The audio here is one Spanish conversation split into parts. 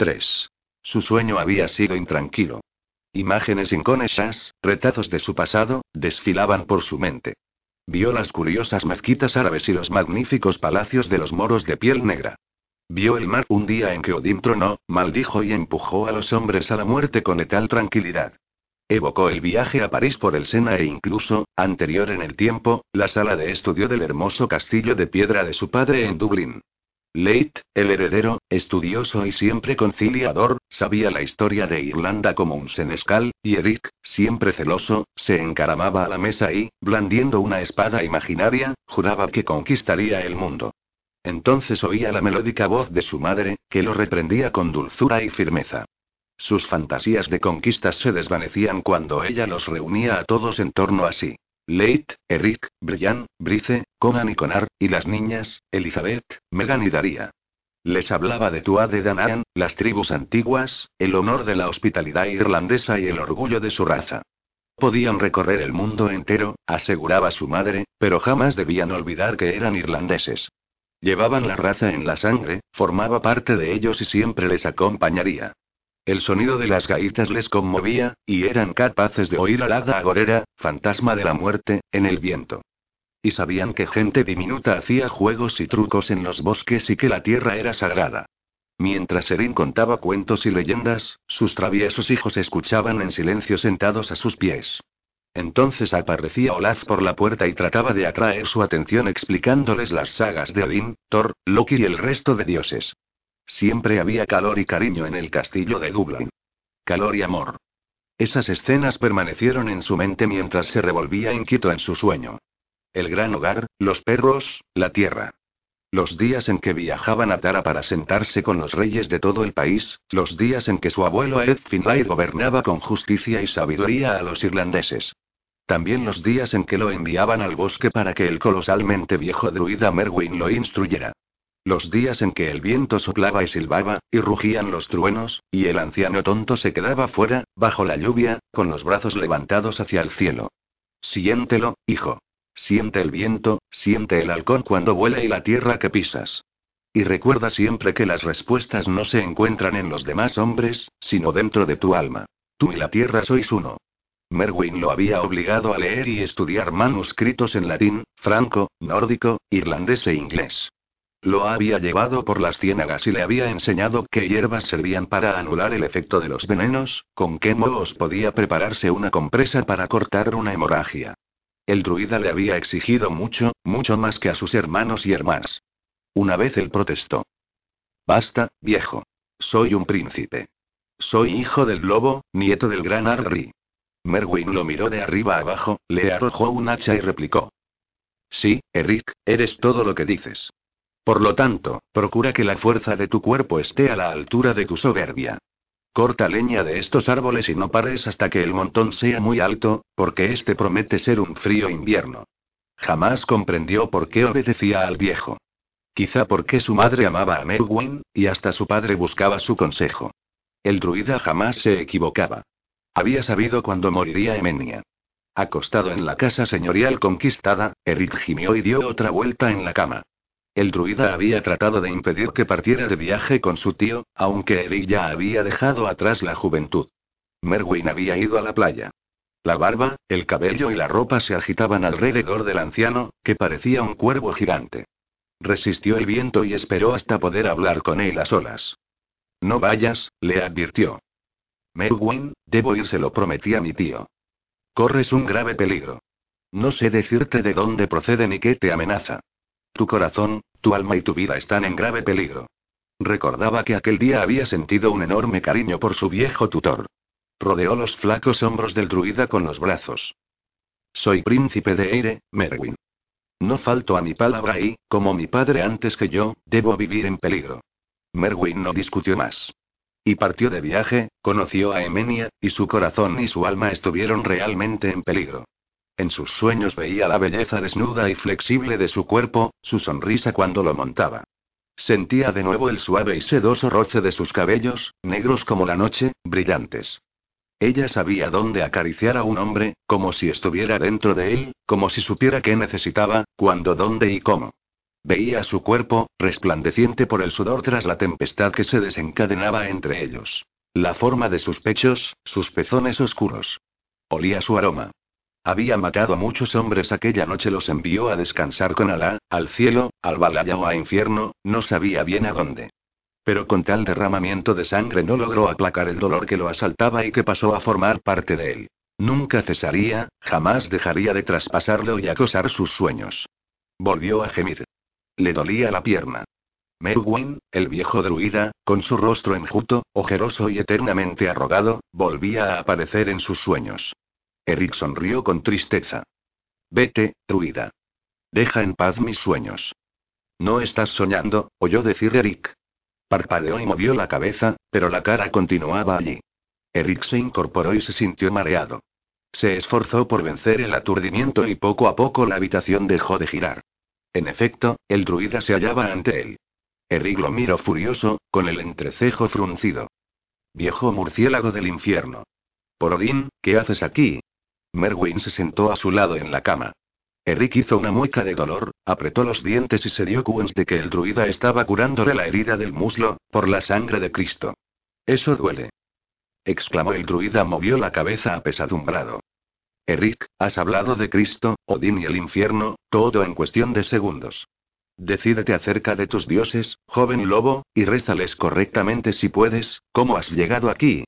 3. Su sueño había sido intranquilo. Imágenes inconexas, retazos de su pasado, desfilaban por su mente. Vio las curiosas mezquitas árabes y los magníficos palacios de los moros de piel negra. Vio el mar un día en que Odín tronó, maldijo y empujó a los hombres a la muerte con tal tranquilidad. Evocó el viaje a París por el Sena e incluso, anterior en el tiempo, la sala de estudio del hermoso castillo de piedra de su padre en Dublín. Leite, el heredero, estudioso y siempre conciliador, sabía la historia de Irlanda como un senescal, y Eric, siempre celoso, se encaramaba a la mesa y, blandiendo una espada imaginaria, juraba que conquistaría el mundo. Entonces oía la melódica voz de su madre, que lo reprendía con dulzura y firmeza. Sus fantasías de conquistas se desvanecían cuando ella los reunía a todos en torno a sí. Leit, Eric, Brian, Brice, Conan y Conar, y las niñas, Elizabeth, Megan y Daria. Les hablaba de Tuatha de Danann, las tribus antiguas, el honor de la hospitalidad irlandesa y el orgullo de su raza. Podían recorrer el mundo entero, aseguraba su madre, pero jamás debían olvidar que eran irlandeses. Llevaban la raza en la sangre, formaba parte de ellos y siempre les acompañaría. El sonido de las gaitas les conmovía, y eran capaces de oír al hada agorera, fantasma de la muerte, en el viento. Y sabían que gente diminuta hacía juegos y trucos en los bosques y que la tierra era sagrada. Mientras Erin contaba cuentos y leyendas, sus traviesos hijos escuchaban en silencio sentados a sus pies. Entonces aparecía Olaf por la puerta y trataba de atraer su atención explicándoles las sagas de Odín, Thor, Loki y el resto de dioses. Siempre había calor y cariño en el castillo de Dublín. Calor y amor. Esas escenas permanecieron en su mente mientras se revolvía inquieto en su sueño. El gran hogar, los perros, la tierra. Los días en que viajaban a Tara para sentarse con los reyes de todo el país, los días en que su abuelo Ed Finlay gobernaba con justicia y sabiduría a los irlandeses. También los días en que lo enviaban al bosque para que el colosalmente viejo druida Merwin lo instruyera. Los días en que el viento soplaba y silbaba, y rugían los truenos, y el anciano tonto se quedaba fuera, bajo la lluvia, con los brazos levantados hacia el cielo. Siéntelo, hijo. Siente el viento, siente el halcón cuando vuela y la tierra que pisas. Y recuerda siempre que las respuestas no se encuentran en los demás hombres, sino dentro de tu alma. Tú y la tierra sois uno. Merwin lo había obligado a leer y estudiar manuscritos en latín, franco, nórdico, irlandés e inglés. Lo había llevado por las ciénagas y le había enseñado qué hierbas servían para anular el efecto de los venenos, con qué modos podía prepararse una compresa para cortar una hemorragia. El druida le había exigido mucho, mucho más que a sus hermanos y hermanas. Una vez él protestó. Basta, viejo. Soy un príncipe. Soy hijo del lobo, nieto del gran Arri. Merwin lo miró de arriba abajo, le arrojó un hacha y replicó. Sí, Eric, eres todo lo que dices. Por lo tanto, procura que la fuerza de tu cuerpo esté a la altura de tu soberbia. Corta leña de estos árboles y no pares hasta que el montón sea muy alto, porque este promete ser un frío invierno. Jamás comprendió por qué obedecía al viejo. Quizá porque su madre amaba a Merwin, y hasta su padre buscaba su consejo. El druida jamás se equivocaba. Había sabido cuándo moriría Emenia. Acostado en la casa señorial conquistada, Eric gimió y dio otra vuelta en la cama. El druida había tratado de impedir que partiera de viaje con su tío, aunque Eric ya había dejado atrás la juventud. Merwin había ido a la playa. La barba, el cabello y la ropa se agitaban alrededor del anciano, que parecía un cuervo gigante. Resistió el viento y esperó hasta poder hablar con él a solas. No vayas, le advirtió. Merwin, debo ir, se lo prometí a mi tío. Corres un grave peligro. No sé decirte de dónde procede ni qué te amenaza. Tu corazón, tu alma y tu vida están en grave peligro. Recordaba que aquel día había sentido un enorme cariño por su viejo tutor. Rodeó los flacos hombros del druida con los brazos. Soy príncipe de Eire, Merwin. No falto a mi palabra y, como mi padre antes que yo, debo vivir en peligro. Merwin no discutió más. Y partió de viaje, conoció a Emenia, y su corazón y su alma estuvieron realmente en peligro. En sus sueños veía la belleza desnuda y flexible de su cuerpo, su sonrisa cuando lo montaba. Sentía de nuevo el suave y sedoso roce de sus cabellos, negros como la noche, brillantes. Ella sabía dónde acariciar a un hombre, como si estuviera dentro de él, como si supiera qué necesitaba, cuándo, dónde y cómo. Veía su cuerpo, resplandeciente por el sudor tras la tempestad que se desencadenaba entre ellos. La forma de sus pechos, sus pezones oscuros. Olía su aroma. Había matado a muchos hombres aquella noche, los envió a descansar con Alá, al cielo, al Balaya o a infierno, no sabía bien a dónde. Pero con tal derramamiento de sangre no logró aplacar el dolor que lo asaltaba y que pasó a formar parte de él. Nunca cesaría, jamás dejaría de traspasarlo y acosar sus sueños. Volvió a gemir. Le dolía la pierna. Merwin, el viejo druida, con su rostro enjuto, ojeroso y eternamente arrogado, volvía a aparecer en sus sueños. Eric sonrió con tristeza. Vete, druida. Deja en paz mis sueños. No estás soñando, oyó decir Eric. Parpadeó y movió la cabeza, pero la cara continuaba allí. Eric se incorporó y se sintió mareado. Se esforzó por vencer el aturdimiento y poco a poco la habitación dejó de girar. En efecto, el druida se hallaba ante él. Eric lo miró furioso, con el entrecejo fruncido. Viejo murciélago del infierno. Por Odín, ¿qué haces aquí? Merwin se sentó a su lado en la cama. Eric hizo una mueca de dolor, apretó los dientes y se dio cuenta de que el druida estaba curándole la herida del muslo, por la sangre de Cristo. Eso duele. exclamó el druida, movió la cabeza apesadumbrado. Eric, has hablado de Cristo, Odín y el infierno, todo en cuestión de segundos. Decídete acerca de tus dioses, joven lobo, y rézales correctamente si puedes, ¿cómo has llegado aquí?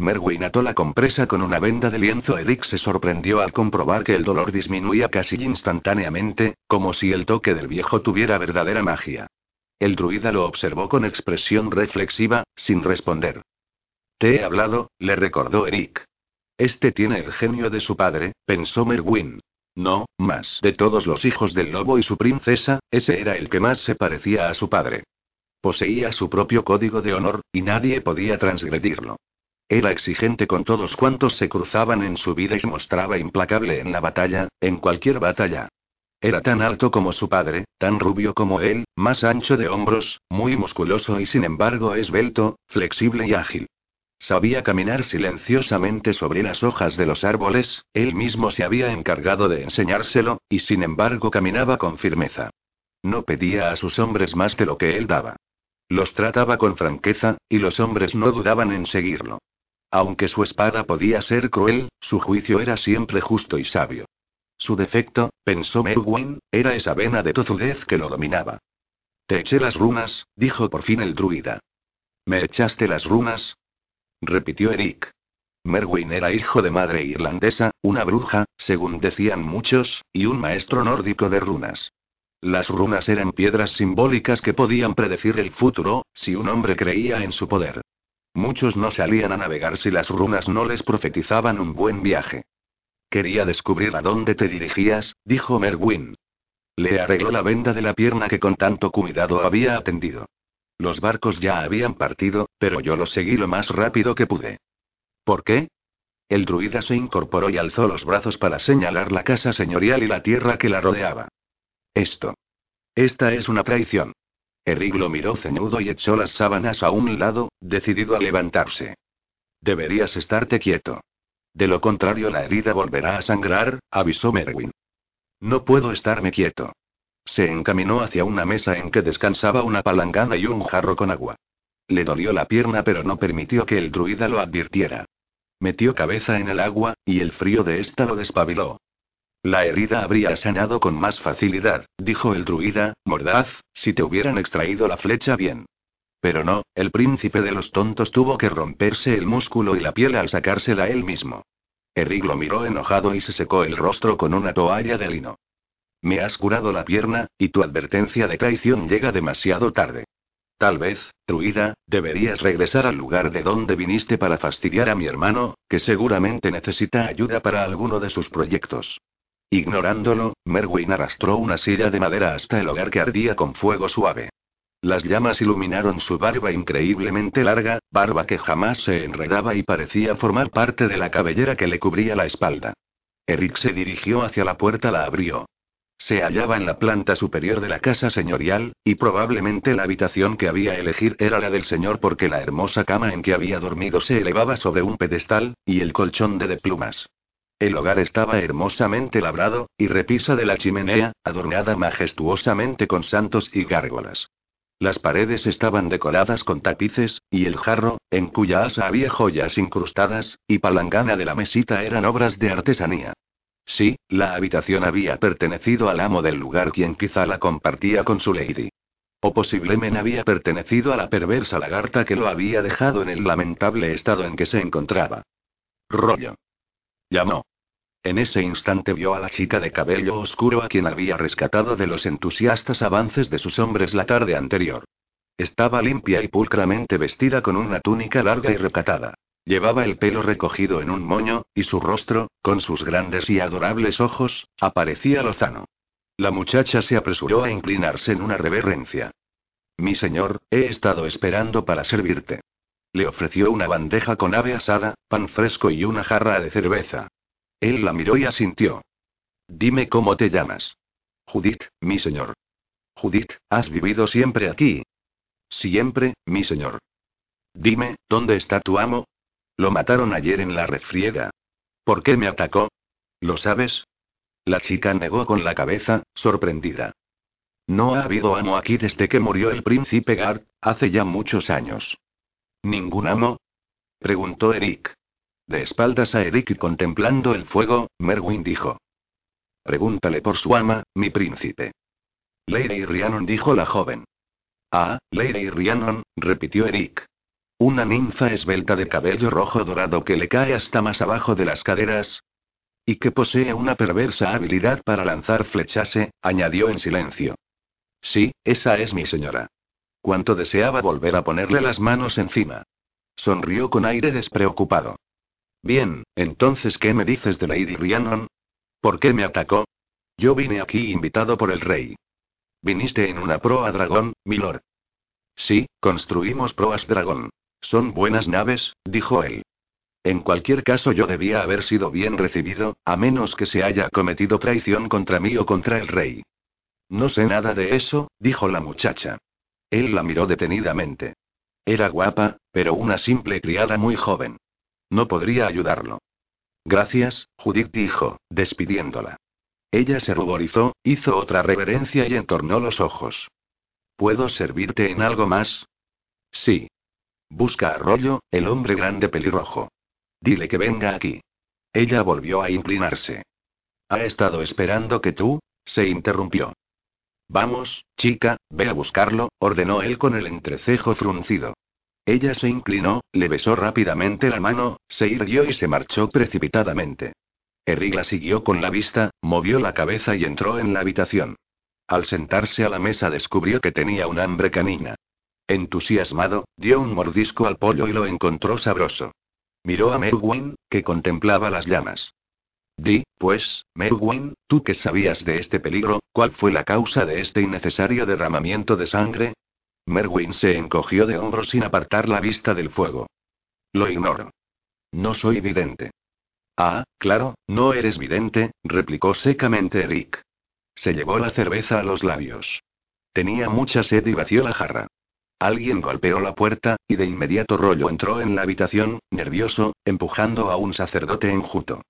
Merwin ató la compresa con una venda de lienzo. Eric se sorprendió al comprobar que el dolor disminuía casi instantáneamente, como si el toque del viejo tuviera verdadera magia. El druida lo observó con expresión reflexiva, sin responder. Te he hablado, le recordó Eric. Este tiene el genio de su padre, pensó Merwin. No, más. De todos los hijos del lobo y su princesa, ese era el que más se parecía a su padre. Poseía su propio código de honor, y nadie podía transgredirlo. Era exigente con todos cuantos se cruzaban en su vida y se mostraba implacable en la batalla, en cualquier batalla. Era tan alto como su padre, tan rubio como él, más ancho de hombros, muy musculoso y sin embargo esbelto, flexible y ágil. Sabía caminar silenciosamente sobre las hojas de los árboles, él mismo se había encargado de enseñárselo, y sin embargo caminaba con firmeza. No pedía a sus hombres más de lo que él daba. Los trataba con franqueza, y los hombres no dudaban en seguirlo. Aunque su espada podía ser cruel, su juicio era siempre justo y sabio. Su defecto, pensó Merwin, era esa vena de tozudez que lo dominaba. Te eché las runas, dijo por fin el druida. ¿Me echaste las runas? repitió Eric. Merwin era hijo de madre irlandesa, una bruja, según decían muchos, y un maestro nórdico de runas. Las runas eran piedras simbólicas que podían predecir el futuro, si un hombre creía en su poder. Muchos no salían a navegar si las runas no les profetizaban un buen viaje. Quería descubrir a dónde te dirigías, dijo Merwin. Le arregló la venda de la pierna que con tanto cuidado había atendido. Los barcos ya habían partido, pero yo los seguí lo más rápido que pude. ¿Por qué? El druida se incorporó y alzó los brazos para señalar la casa señorial y la tierra que la rodeaba. Esto. Esta es una traición. Eric lo miró ceñudo y echó las sábanas a un lado, decidido a levantarse. Deberías estarte quieto. De lo contrario, la herida volverá a sangrar, avisó Merwin. No puedo estarme quieto. Se encaminó hacia una mesa en que descansaba una palangana y un jarro con agua. Le dolió la pierna, pero no permitió que el druida lo advirtiera. Metió cabeza en el agua, y el frío de ésta lo despabiló. La herida habría sanado con más facilidad, dijo el druida, mordaz, si te hubieran extraído la flecha bien. Pero no, el príncipe de los tontos tuvo que romperse el músculo y la piel al sacársela él mismo. Eric lo miró enojado y se secó el rostro con una toalla de lino. Me has curado la pierna, y tu advertencia de traición llega demasiado tarde. Tal vez, druida, deberías regresar al lugar de donde viniste para fastidiar a mi hermano, que seguramente necesita ayuda para alguno de sus proyectos. Ignorándolo, Merwin arrastró una silla de madera hasta el hogar que ardía con fuego suave. Las llamas iluminaron su barba increíblemente larga, barba que jamás se enredaba y parecía formar parte de la cabellera que le cubría la espalda. Eric se dirigió hacia la puerta, la abrió. Se hallaba en la planta superior de la casa señorial, y probablemente la habitación que había elegir era la del señor porque la hermosa cama en que había dormido se elevaba sobre un pedestal, y el colchón de de plumas. El hogar estaba hermosamente labrado, y repisa de la chimenea, adornada majestuosamente con santos y gárgolas. Las paredes estaban decoradas con tapices, y el jarro, en cuya asa había joyas incrustadas, y palangana de la mesita eran obras de artesanía. Sí, la habitación había pertenecido al amo del lugar quien quizá la compartía con su lady. O posiblemente había pertenecido a la perversa lagarta que lo había dejado en el lamentable estado en que se encontraba. Rollo. Llamó. En ese instante vio a la chica de cabello oscuro a quien había rescatado de los entusiastas avances de sus hombres la tarde anterior. Estaba limpia y pulcramente vestida con una túnica larga y recatada. Llevaba el pelo recogido en un moño, y su rostro, con sus grandes y adorables ojos, aparecía lozano. La muchacha se apresuró a inclinarse en una reverencia. Mi señor, he estado esperando para servirte. Le ofreció una bandeja con ave asada, pan fresco y una jarra de cerveza. Él la miró y asintió. Dime cómo te llamas. Judith, mi señor. Judith, ¿has vivido siempre aquí? Siempre, mi señor. Dime, ¿dónde está tu amo? Lo mataron ayer en la refriega. ¿Por qué me atacó? ¿Lo sabes? La chica negó con la cabeza, sorprendida. No ha habido amo aquí desde que murió el príncipe Gard, hace ya muchos años. ¿Ningún amo? preguntó Eric. De espaldas a Eric y contemplando el fuego, Merwin dijo. Pregúntale por su ama, mi príncipe. Lady Rhiannon dijo la joven. Ah, Lady Rhiannon, repitió Eric. Una ninfa esbelta de cabello rojo dorado que le cae hasta más abajo de las caderas. Y que posee una perversa habilidad para lanzar flechase, añadió en silencio. Sí, esa es mi señora. Cuanto deseaba volver a ponerle las manos encima. Sonrió con aire despreocupado. Bien, entonces, ¿qué me dices de Lady Rhiannon? ¿Por qué me atacó? Yo vine aquí invitado por el rey. Viniste en una proa dragón, milord. Sí, construimos proas dragón. Son buenas naves, dijo él. En cualquier caso yo debía haber sido bien recibido, a menos que se haya cometido traición contra mí o contra el rey. No sé nada de eso, dijo la muchacha. Él la miró detenidamente. Era guapa, pero una simple criada muy joven. No podría ayudarlo. Gracias, Judith dijo, despidiéndola. Ella se ruborizó, hizo otra reverencia y entornó los ojos. ¿Puedo servirte en algo más? Sí. Busca a Rollo, el hombre grande pelirrojo. Dile que venga aquí. Ella volvió a inclinarse. Ha estado esperando que tú, se interrumpió. Vamos, chica, ve a buscarlo, ordenó él con el entrecejo fruncido. Ella se inclinó, le besó rápidamente la mano, se irguió y se marchó precipitadamente. Eric la siguió con la vista, movió la cabeza y entró en la habitación. Al sentarse a la mesa descubrió que tenía un hambre canina. Entusiasmado, dio un mordisco al pollo y lo encontró sabroso. Miró a Merwin, que contemplaba las llamas. Di, pues, Merwin, tú que sabías de este peligro, ¿cuál fue la causa de este innecesario derramamiento de sangre? Merwin se encogió de hombros sin apartar la vista del fuego. Lo ignoro. No soy vidente. Ah, claro, no eres vidente, replicó secamente Eric. Se llevó la cerveza a los labios. Tenía mucha sed y vació la jarra. Alguien golpeó la puerta, y de inmediato Rollo entró en la habitación, nervioso, empujando a un sacerdote enjuto.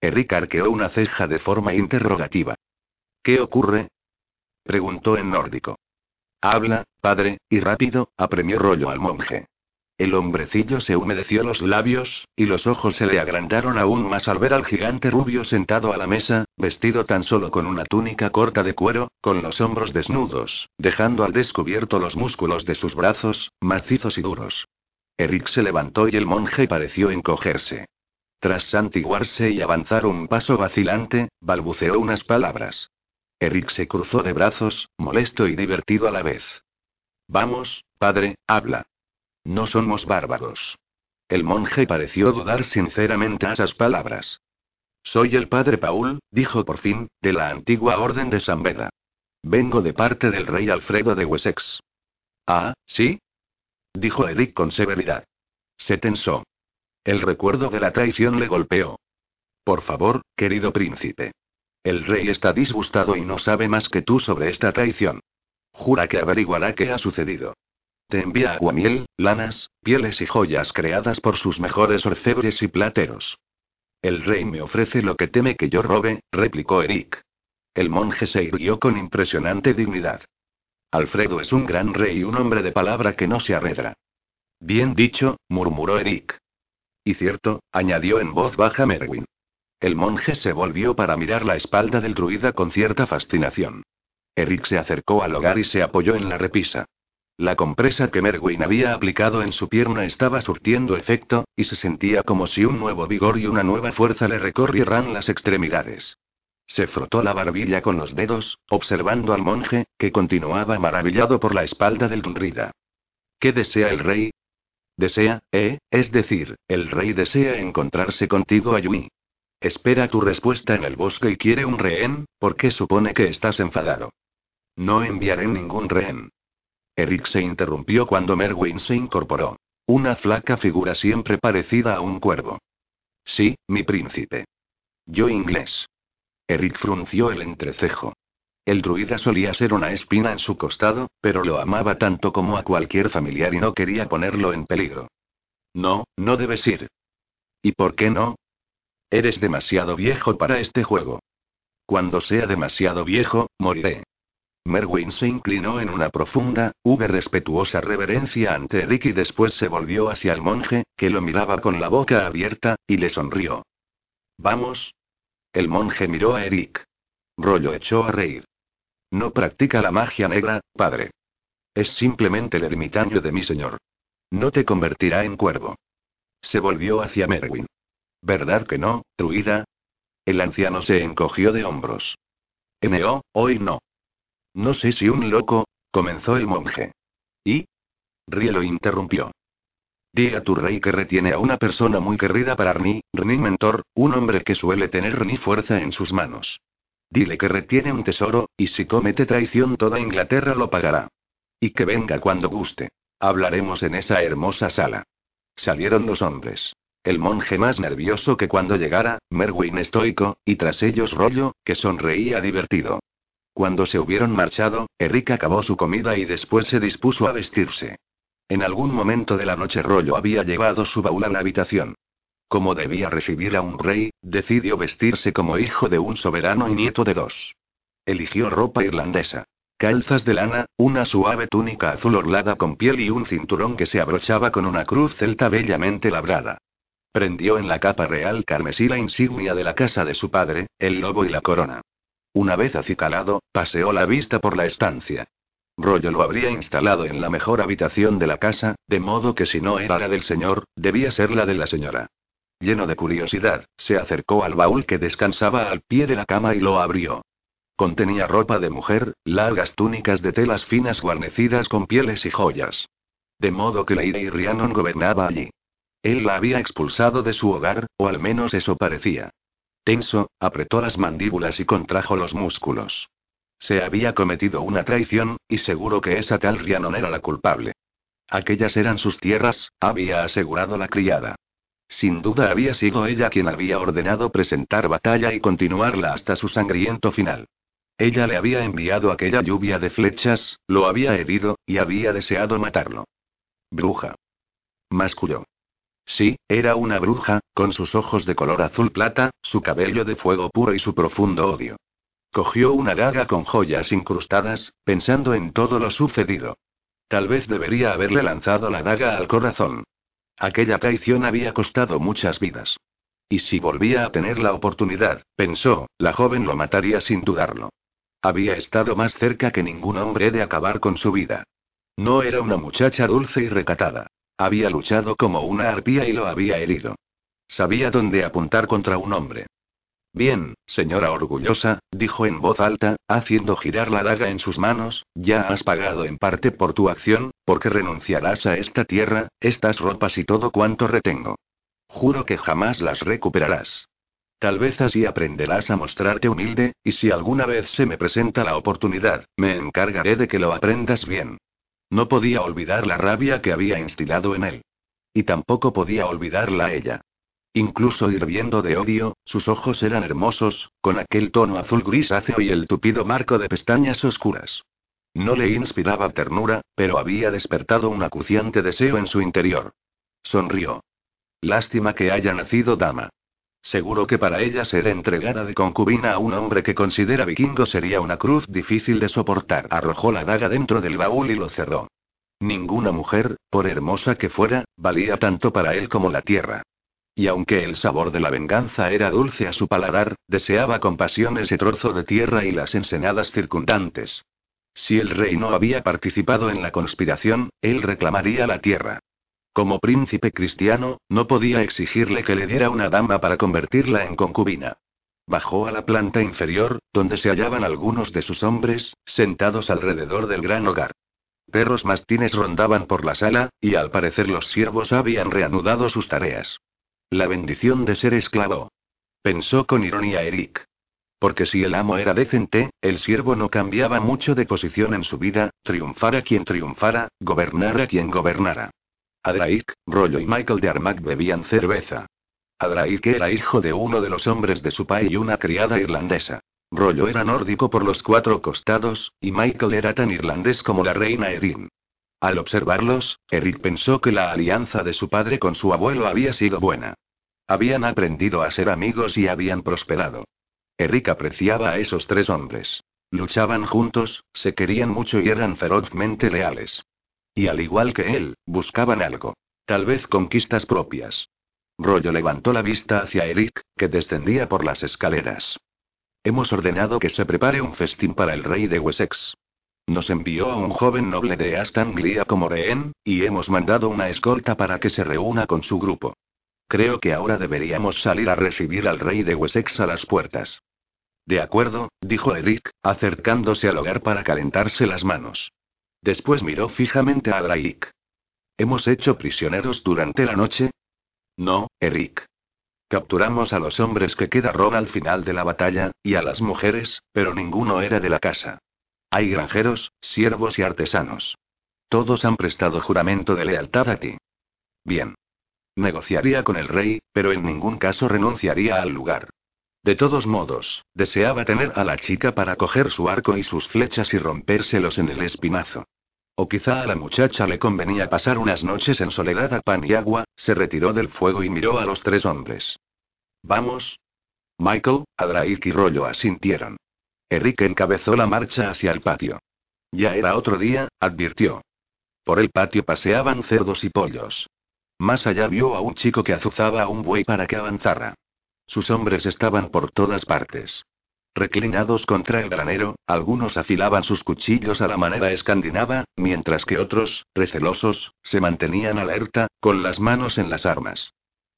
Eric arqueó una ceja de forma interrogativa. ¿Qué ocurre? preguntó en nórdico. Habla, padre, y rápido, apremió rollo al monje. El hombrecillo se humedeció los labios, y los ojos se le agrandaron aún más al ver al gigante rubio sentado a la mesa, vestido tan solo con una túnica corta de cuero, con los hombros desnudos, dejando al descubierto los músculos de sus brazos, macizos y duros. Eric se levantó y el monje pareció encogerse. Tras santiguarse y avanzar un paso vacilante, balbuceó unas palabras. Eric se cruzó de brazos, molesto y divertido a la vez. Vamos, padre, habla. No somos bárbaros. El monje pareció dudar sinceramente a esas palabras. Soy el padre Paul, dijo por fin, de la antigua orden de San Beda. Vengo de parte del rey Alfredo de Wessex. Ah, ¿sí? dijo Eric con severidad. Se tensó. El recuerdo de la traición le golpeó. Por favor, querido príncipe. El rey está disgustado y no sabe más que tú sobre esta traición. Jura que averiguará qué ha sucedido. Te envía aguamiel, lanas, pieles y joyas creadas por sus mejores orfebres y plateros. El rey me ofrece lo que teme que yo robe, replicó Eric. El monje se irguió con impresionante dignidad. Alfredo es un gran rey y un hombre de palabra que no se arredra. Bien dicho, murmuró Eric. Y cierto, añadió en voz baja Merwin. El monje se volvió para mirar la espalda del druida con cierta fascinación. Eric se acercó al hogar y se apoyó en la repisa. La compresa que Merwin había aplicado en su pierna estaba surtiendo efecto, y se sentía como si un nuevo vigor y una nueva fuerza le recorrieran las extremidades. Se frotó la barbilla con los dedos, observando al monje, que continuaba maravillado por la espalda del druida. ¿Qué desea el rey? Desea, eh, es decir, el rey desea encontrarse contigo, Ayumi. Espera tu respuesta en el bosque y quiere un rehén, porque supone que estás enfadado. No enviaré ningún rehén. Eric se interrumpió cuando Merwin se incorporó. Una flaca figura siempre parecida a un cuervo. Sí, mi príncipe. Yo inglés. Eric frunció el entrecejo. El druida solía ser una espina en su costado, pero lo amaba tanto como a cualquier familiar y no quería ponerlo en peligro. No, no debes ir. ¿Y por qué no? Eres demasiado viejo para este juego. Cuando sea demasiado viejo, moriré. Merwin se inclinó en una profunda, hube respetuosa reverencia ante Eric y después se volvió hacia el monje, que lo miraba con la boca abierta, y le sonrió. Vamos. El monje miró a Eric. Rollo echó a reír. No practica la magia negra, padre. Es simplemente el ermitaño de mi señor. No te convertirá en cuervo. Se volvió hacia Merwin. ¿Verdad que no, truida? El anciano se encogió de hombros. N.O., hoy no. No sé si un loco, comenzó el monje. ¿Y? Rie lo interrumpió. Di a tu rey que retiene a una persona muy querida para Rni, Rni mentor, un hombre que suele tener Rni fuerza en sus manos. Dile que retiene un tesoro, y si comete traición toda Inglaterra lo pagará. Y que venga cuando guste. Hablaremos en esa hermosa sala. Salieron los hombres. El monje más nervioso que cuando llegara, Merwin estoico, y tras ellos Rollo, que sonreía divertido. Cuando se hubieron marchado, Eric acabó su comida y después se dispuso a vestirse. En algún momento de la noche Rollo había llevado su baúl a la habitación. Como debía recibir a un rey, decidió vestirse como hijo de un soberano y nieto de dos. Eligió ropa irlandesa. Calzas de lana, una suave túnica azul orlada con piel y un cinturón que se abrochaba con una cruz celta bellamente labrada. Prendió en la capa real carmesí la insignia de la casa de su padre, el lobo y la corona. Una vez acicalado, paseó la vista por la estancia. Rollo lo habría instalado en la mejor habitación de la casa, de modo que si no era la del señor, debía ser la de la señora. Lleno de curiosidad, se acercó al baúl que descansaba al pie de la cama y lo abrió. Contenía ropa de mujer, largas túnicas de telas finas guarnecidas con pieles y joyas. De modo que Lady Rhiannon gobernaba allí. Él la había expulsado de su hogar, o al menos eso parecía. Tenso, apretó las mandíbulas y contrajo los músculos. Se había cometido una traición, y seguro que esa tal Rhiannon era la culpable. Aquellas eran sus tierras, había asegurado la criada. Sin duda había sido ella quien había ordenado presentar batalla y continuarla hasta su sangriento final. Ella le había enviado aquella lluvia de flechas, lo había herido, y había deseado matarlo. Bruja. Masculló. Sí, era una bruja, con sus ojos de color azul plata, su cabello de fuego puro y su profundo odio. Cogió una daga con joyas incrustadas, pensando en todo lo sucedido. Tal vez debería haberle lanzado la daga al corazón. Aquella traición había costado muchas vidas. Y si volvía a tener la oportunidad, pensó, la joven lo mataría sin dudarlo. Había estado más cerca que ningún hombre de acabar con su vida. No era una muchacha dulce y recatada. Había luchado como una arpía y lo había herido. Sabía dónde apuntar contra un hombre. Bien, señora orgullosa, dijo en voz alta, haciendo girar la daga en sus manos, ya has pagado en parte por tu acción, porque renunciarás a esta tierra, estas ropas y todo cuanto retengo. Juro que jamás las recuperarás. Tal vez así aprenderás a mostrarte humilde, y si alguna vez se me presenta la oportunidad, me encargaré de que lo aprendas bien. No podía olvidar la rabia que había instilado en él. Y tampoco podía olvidarla a ella. Incluso hirviendo de odio, sus ojos eran hermosos, con aquel tono azul grisáceo y el tupido marco de pestañas oscuras. No le inspiraba ternura, pero había despertado un acuciante deseo en su interior. Sonrió. Lástima que haya nacido dama. Seguro que para ella ser entregada de concubina a un hombre que considera vikingo sería una cruz difícil de soportar. Arrojó la daga dentro del baúl y lo cerró. Ninguna mujer, por hermosa que fuera, valía tanto para él como la tierra. Y aunque el sabor de la venganza era dulce a su paladar, deseaba con pasión ese trozo de tierra y las ensenadas circundantes. Si el rey no había participado en la conspiración, él reclamaría la tierra. Como príncipe cristiano, no podía exigirle que le diera una dama para convertirla en concubina. Bajó a la planta inferior, donde se hallaban algunos de sus hombres, sentados alrededor del gran hogar. Perros mastines rondaban por la sala, y al parecer los siervos habían reanudado sus tareas. La bendición de ser esclavo. Pensó con ironía Eric. Porque si el amo era decente, el siervo no cambiaba mucho de posición en su vida, triunfara quien triunfara, gobernara quien gobernara. Adraik, Rollo y Michael de Armagh bebían cerveza. Adraik era hijo de uno de los hombres de su padre y una criada irlandesa. Rollo era nórdico por los cuatro costados, y Michael era tan irlandés como la reina Erin. Al observarlos, Eric pensó que la alianza de su padre con su abuelo había sido buena. Habían aprendido a ser amigos y habían prosperado. Eric apreciaba a esos tres hombres. Luchaban juntos, se querían mucho y eran ferozmente leales. Y al igual que él, buscaban algo. Tal vez conquistas propias. Rollo levantó la vista hacia Eric, que descendía por las escaleras. Hemos ordenado que se prepare un festín para el rey de Wessex. Nos envió a un joven noble de Astanglia como rehén, y hemos mandado una escolta para que se reúna con su grupo. Creo que ahora deberíamos salir a recibir al rey de Wessex a las puertas. De acuerdo, dijo Eric, acercándose al hogar para calentarse las manos. Después miró fijamente a Drake. ¿Hemos hecho prisioneros durante la noche? No, Eric. Capturamos a los hombres que quedaron al final de la batalla, y a las mujeres, pero ninguno era de la casa. Hay granjeros, siervos y artesanos. Todos han prestado juramento de lealtad a ti. Bien. Negociaría con el rey, pero en ningún caso renunciaría al lugar. De todos modos, deseaba tener a la chica para coger su arco y sus flechas y rompérselos en el espinazo. O quizá a la muchacha le convenía pasar unas noches en soledad a pan y agua, se retiró del fuego y miró a los tres hombres. ¿Vamos? Michael, Adraik y Rollo asintieron. Enrique encabezó la marcha hacia el patio. Ya era otro día, advirtió. Por el patio paseaban cerdos y pollos. Más allá vio a un chico que azuzaba a un buey para que avanzara. Sus hombres estaban por todas partes. Reclinados contra el granero, algunos afilaban sus cuchillos a la manera escandinava, mientras que otros, recelosos, se mantenían alerta, con las manos en las armas.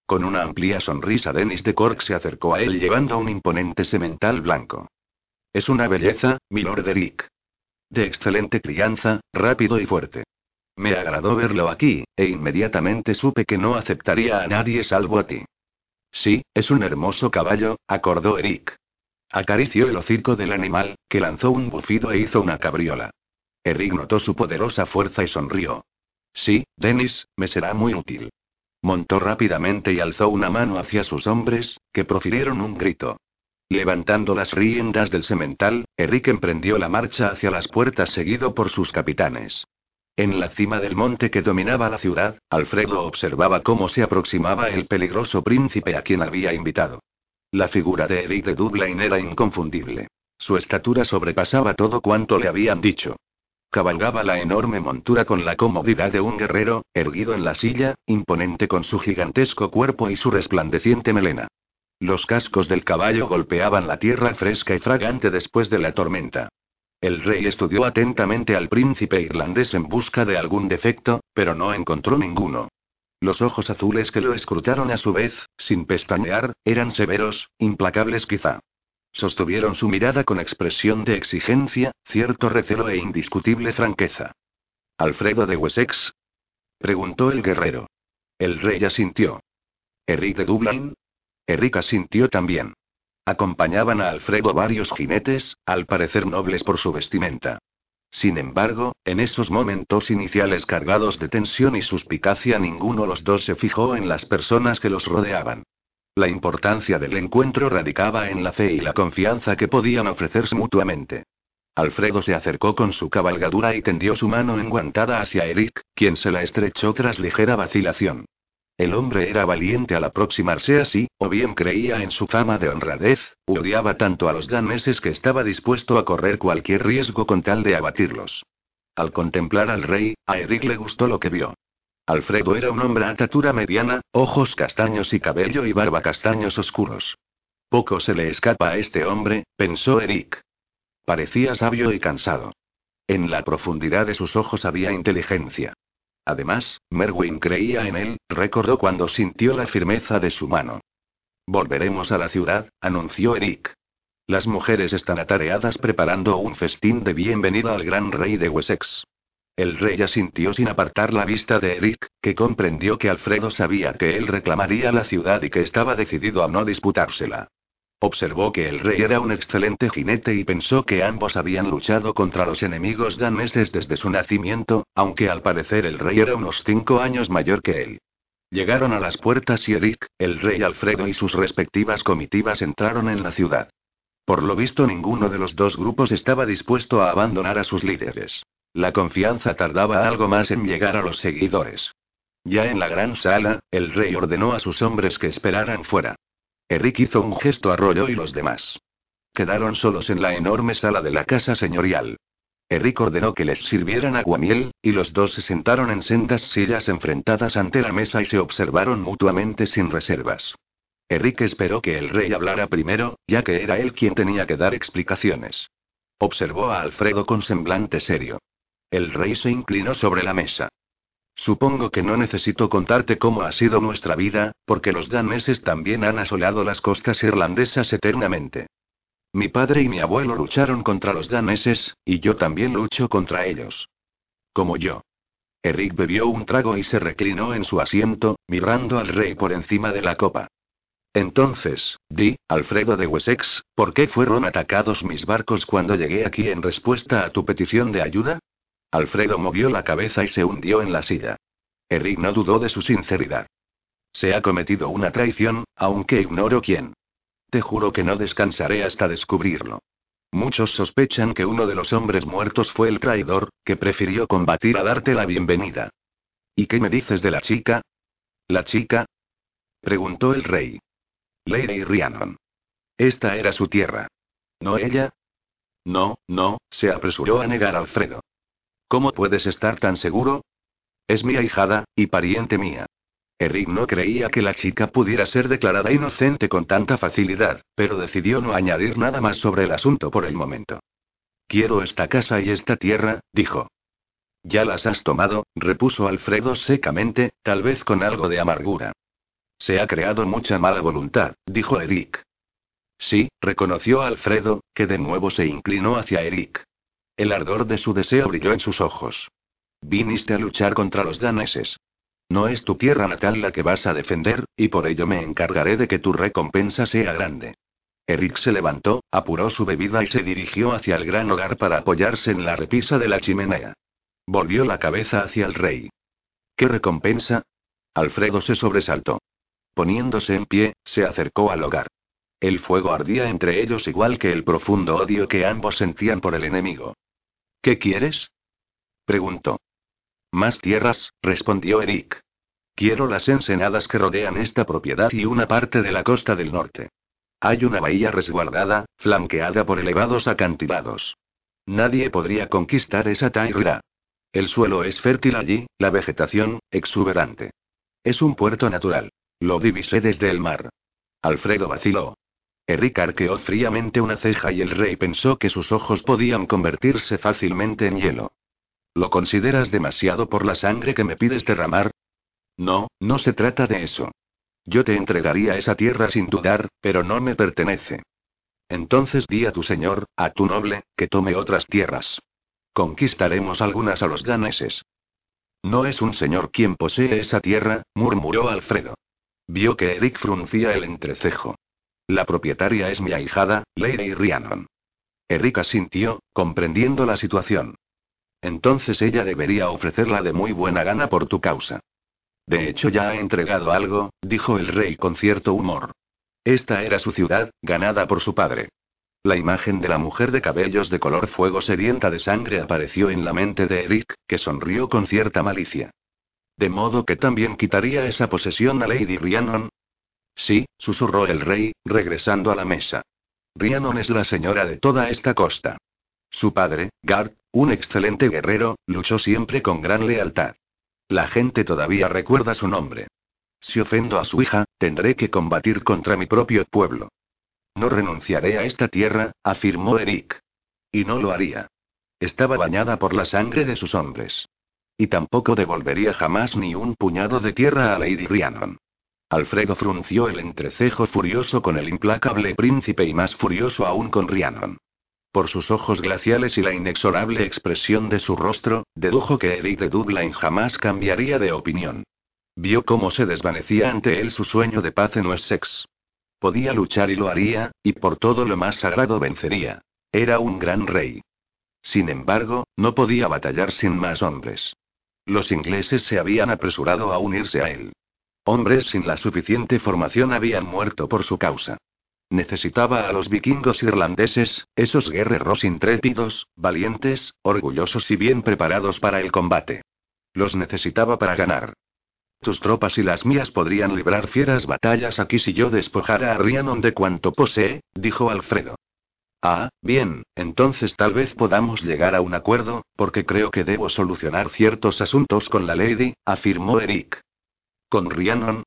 Con una amplia sonrisa, Dennis de Cork se acercó a él llevando un imponente semental blanco. Es una belleza, milord Eric. De excelente crianza, rápido y fuerte. Me agradó verlo aquí, e inmediatamente supe que no aceptaría a nadie salvo a ti. Sí, es un hermoso caballo, acordó Eric. Acarició el hocico del animal, que lanzó un bufido e hizo una cabriola. Eric notó su poderosa fuerza y sonrió. Sí, Dennis, me será muy útil. Montó rápidamente y alzó una mano hacia sus hombres, que profirieron un grito. Levantando las riendas del semental, Eric emprendió la marcha hacia las puertas seguido por sus capitanes. En la cima del monte que dominaba la ciudad, Alfredo observaba cómo se aproximaba el peligroso príncipe a quien había invitado. La figura de Eric de Dublin era inconfundible. Su estatura sobrepasaba todo cuanto le habían dicho. Cabalgaba la enorme montura con la comodidad de un guerrero, erguido en la silla, imponente con su gigantesco cuerpo y su resplandeciente melena. Los cascos del caballo golpeaban la tierra fresca y fragante después de la tormenta. El rey estudió atentamente al príncipe irlandés en busca de algún defecto, pero no encontró ninguno. Los ojos azules que lo escrutaron a su vez, sin pestañear, eran severos, implacables quizá. Sostuvieron su mirada con expresión de exigencia, cierto recelo e indiscutible franqueza. ¿Alfredo de Wessex? preguntó el guerrero. El rey asintió. ¿Eric de Dublin? Eric asintió también. Acompañaban a Alfredo varios jinetes, al parecer nobles por su vestimenta. Sin embargo, en esos momentos iniciales cargados de tensión y suspicacia ninguno de los dos se fijó en las personas que los rodeaban. La importancia del encuentro radicaba en la fe y la confianza que podían ofrecerse mutuamente. Alfredo se acercó con su cabalgadura y tendió su mano enguantada hacia Eric, quien se la estrechó tras ligera vacilación. El hombre era valiente al aproximarse así, o bien creía en su fama de honradez, u odiaba tanto a los daneses que estaba dispuesto a correr cualquier riesgo con tal de abatirlos. Al contemplar al rey, a Eric le gustó lo que vio. Alfredo era un hombre a estatura mediana, ojos castaños y cabello y barba castaños oscuros. Poco se le escapa a este hombre, pensó Eric. Parecía sabio y cansado. En la profundidad de sus ojos había inteligencia. Además, Merwin creía en él, recordó cuando sintió la firmeza de su mano. Volveremos a la ciudad, anunció Eric. Las mujeres están atareadas preparando un festín de bienvenida al gran rey de Wessex. El rey asintió sin apartar la vista de Eric, que comprendió que Alfredo sabía que él reclamaría la ciudad y que estaba decidido a no disputársela. Observó que el rey era un excelente jinete y pensó que ambos habían luchado contra los enemigos daneses desde su nacimiento, aunque al parecer el rey era unos cinco años mayor que él. Llegaron a las puertas y Eric, el rey Alfredo y sus respectivas comitivas entraron en la ciudad. Por lo visto ninguno de los dos grupos estaba dispuesto a abandonar a sus líderes. La confianza tardaba algo más en llegar a los seguidores. Ya en la gran sala, el rey ordenó a sus hombres que esperaran fuera. Eric hizo un gesto a y los demás. Quedaron solos en la enorme sala de la casa señorial. Eric ordenó que les sirvieran aguamiel, y los dos se sentaron en sendas sillas enfrentadas ante la mesa y se observaron mutuamente sin reservas. Eric esperó que el rey hablara primero, ya que era él quien tenía que dar explicaciones. Observó a Alfredo con semblante serio. El rey se inclinó sobre la mesa. Supongo que no necesito contarte cómo ha sido nuestra vida, porque los daneses también han asolado las costas irlandesas eternamente. Mi padre y mi abuelo lucharon contra los daneses, y yo también lucho contra ellos. Como yo. Eric bebió un trago y se reclinó en su asiento, mirando al rey por encima de la copa. Entonces, di, Alfredo de Wessex, ¿por qué fueron atacados mis barcos cuando llegué aquí en respuesta a tu petición de ayuda? Alfredo movió la cabeza y se hundió en la silla. Eric no dudó de su sinceridad. Se ha cometido una traición, aunque ignoro quién. Te juro que no descansaré hasta descubrirlo. Muchos sospechan que uno de los hombres muertos fue el traidor, que prefirió combatir a darte la bienvenida. ¿Y qué me dices de la chica? ¿La chica? preguntó el rey. Lady Rhiannon. Esta era su tierra. ¿No ella? No, no, se apresuró a negar Alfredo. ¿Cómo puedes estar tan seguro? Es mi ahijada, y pariente mía. Eric no creía que la chica pudiera ser declarada inocente con tanta facilidad, pero decidió no añadir nada más sobre el asunto por el momento. Quiero esta casa y esta tierra, dijo. Ya las has tomado, repuso Alfredo secamente, tal vez con algo de amargura. Se ha creado mucha mala voluntad, dijo Eric. Sí, reconoció Alfredo, que de nuevo se inclinó hacia Eric. El ardor de su deseo brilló en sus ojos. Viniste a luchar contra los daneses. No es tu tierra natal la que vas a defender, y por ello me encargaré de que tu recompensa sea grande. Eric se levantó, apuró su bebida y se dirigió hacia el gran hogar para apoyarse en la repisa de la chimenea. Volvió la cabeza hacia el rey. ¿Qué recompensa? Alfredo se sobresaltó. Poniéndose en pie, se acercó al hogar. El fuego ardía entre ellos igual que el profundo odio que ambos sentían por el enemigo. ¿Qué quieres? preguntó. Más tierras, respondió Eric. Quiero las ensenadas que rodean esta propiedad y una parte de la costa del norte. Hay una bahía resguardada, flanqueada por elevados acantilados. Nadie podría conquistar esa tierra. El suelo es fértil allí, la vegetación, exuberante. Es un puerto natural. Lo divisé desde el mar. Alfredo vaciló. Eric arqueó fríamente una ceja y el rey pensó que sus ojos podían convertirse fácilmente en hielo. ¿Lo consideras demasiado por la sangre que me pides derramar? No, no se trata de eso. Yo te entregaría esa tierra sin dudar, pero no me pertenece. Entonces di a tu señor, a tu noble, que tome otras tierras. Conquistaremos algunas a los daneses. No es un señor quien posee esa tierra, murmuró Alfredo. Vio que Eric fruncía el entrecejo. La propietaria es mi ahijada, Lady Rhiannon. Erika sintió, comprendiendo la situación. Entonces ella debería ofrecerla de muy buena gana por tu causa. De hecho ya ha entregado algo, dijo el rey con cierto humor. Esta era su ciudad, ganada por su padre. La imagen de la mujer de cabellos de color fuego sedienta de sangre apareció en la mente de Eric, que sonrió con cierta malicia. ¿De modo que también quitaría esa posesión a Lady Rhiannon? Sí, susurró el rey, regresando a la mesa. Rhiannon es la señora de toda esta costa. Su padre, Gard, un excelente guerrero, luchó siempre con gran lealtad. La gente todavía recuerda su nombre. Si ofendo a su hija, tendré que combatir contra mi propio pueblo. No renunciaré a esta tierra, afirmó Eric. Y no lo haría. Estaba bañada por la sangre de sus hombres. Y tampoco devolvería jamás ni un puñado de tierra a Lady Rhiannon. Alfredo frunció el entrecejo furioso con el implacable príncipe y más furioso aún con Rhiannon. Por sus ojos glaciales y la inexorable expresión de su rostro, dedujo que Eric de Dublin jamás cambiaría de opinión. Vio cómo se desvanecía ante él su sueño de paz en Wessex. Podía luchar y lo haría, y por todo lo más sagrado vencería. Era un gran rey. Sin embargo, no podía batallar sin más hombres. Los ingleses se habían apresurado a unirse a él. Hombres sin la suficiente formación habían muerto por su causa. Necesitaba a los vikingos irlandeses, esos guerreros intrépidos, valientes, orgullosos y bien preparados para el combate. Los necesitaba para ganar. Tus tropas y las mías podrían librar fieras batallas aquí si yo despojara a Rhiannon de cuanto posee, dijo Alfredo. Ah, bien, entonces tal vez podamos llegar a un acuerdo, porque creo que debo solucionar ciertos asuntos con la Lady, afirmó Eric. ¿Con Rhiannon?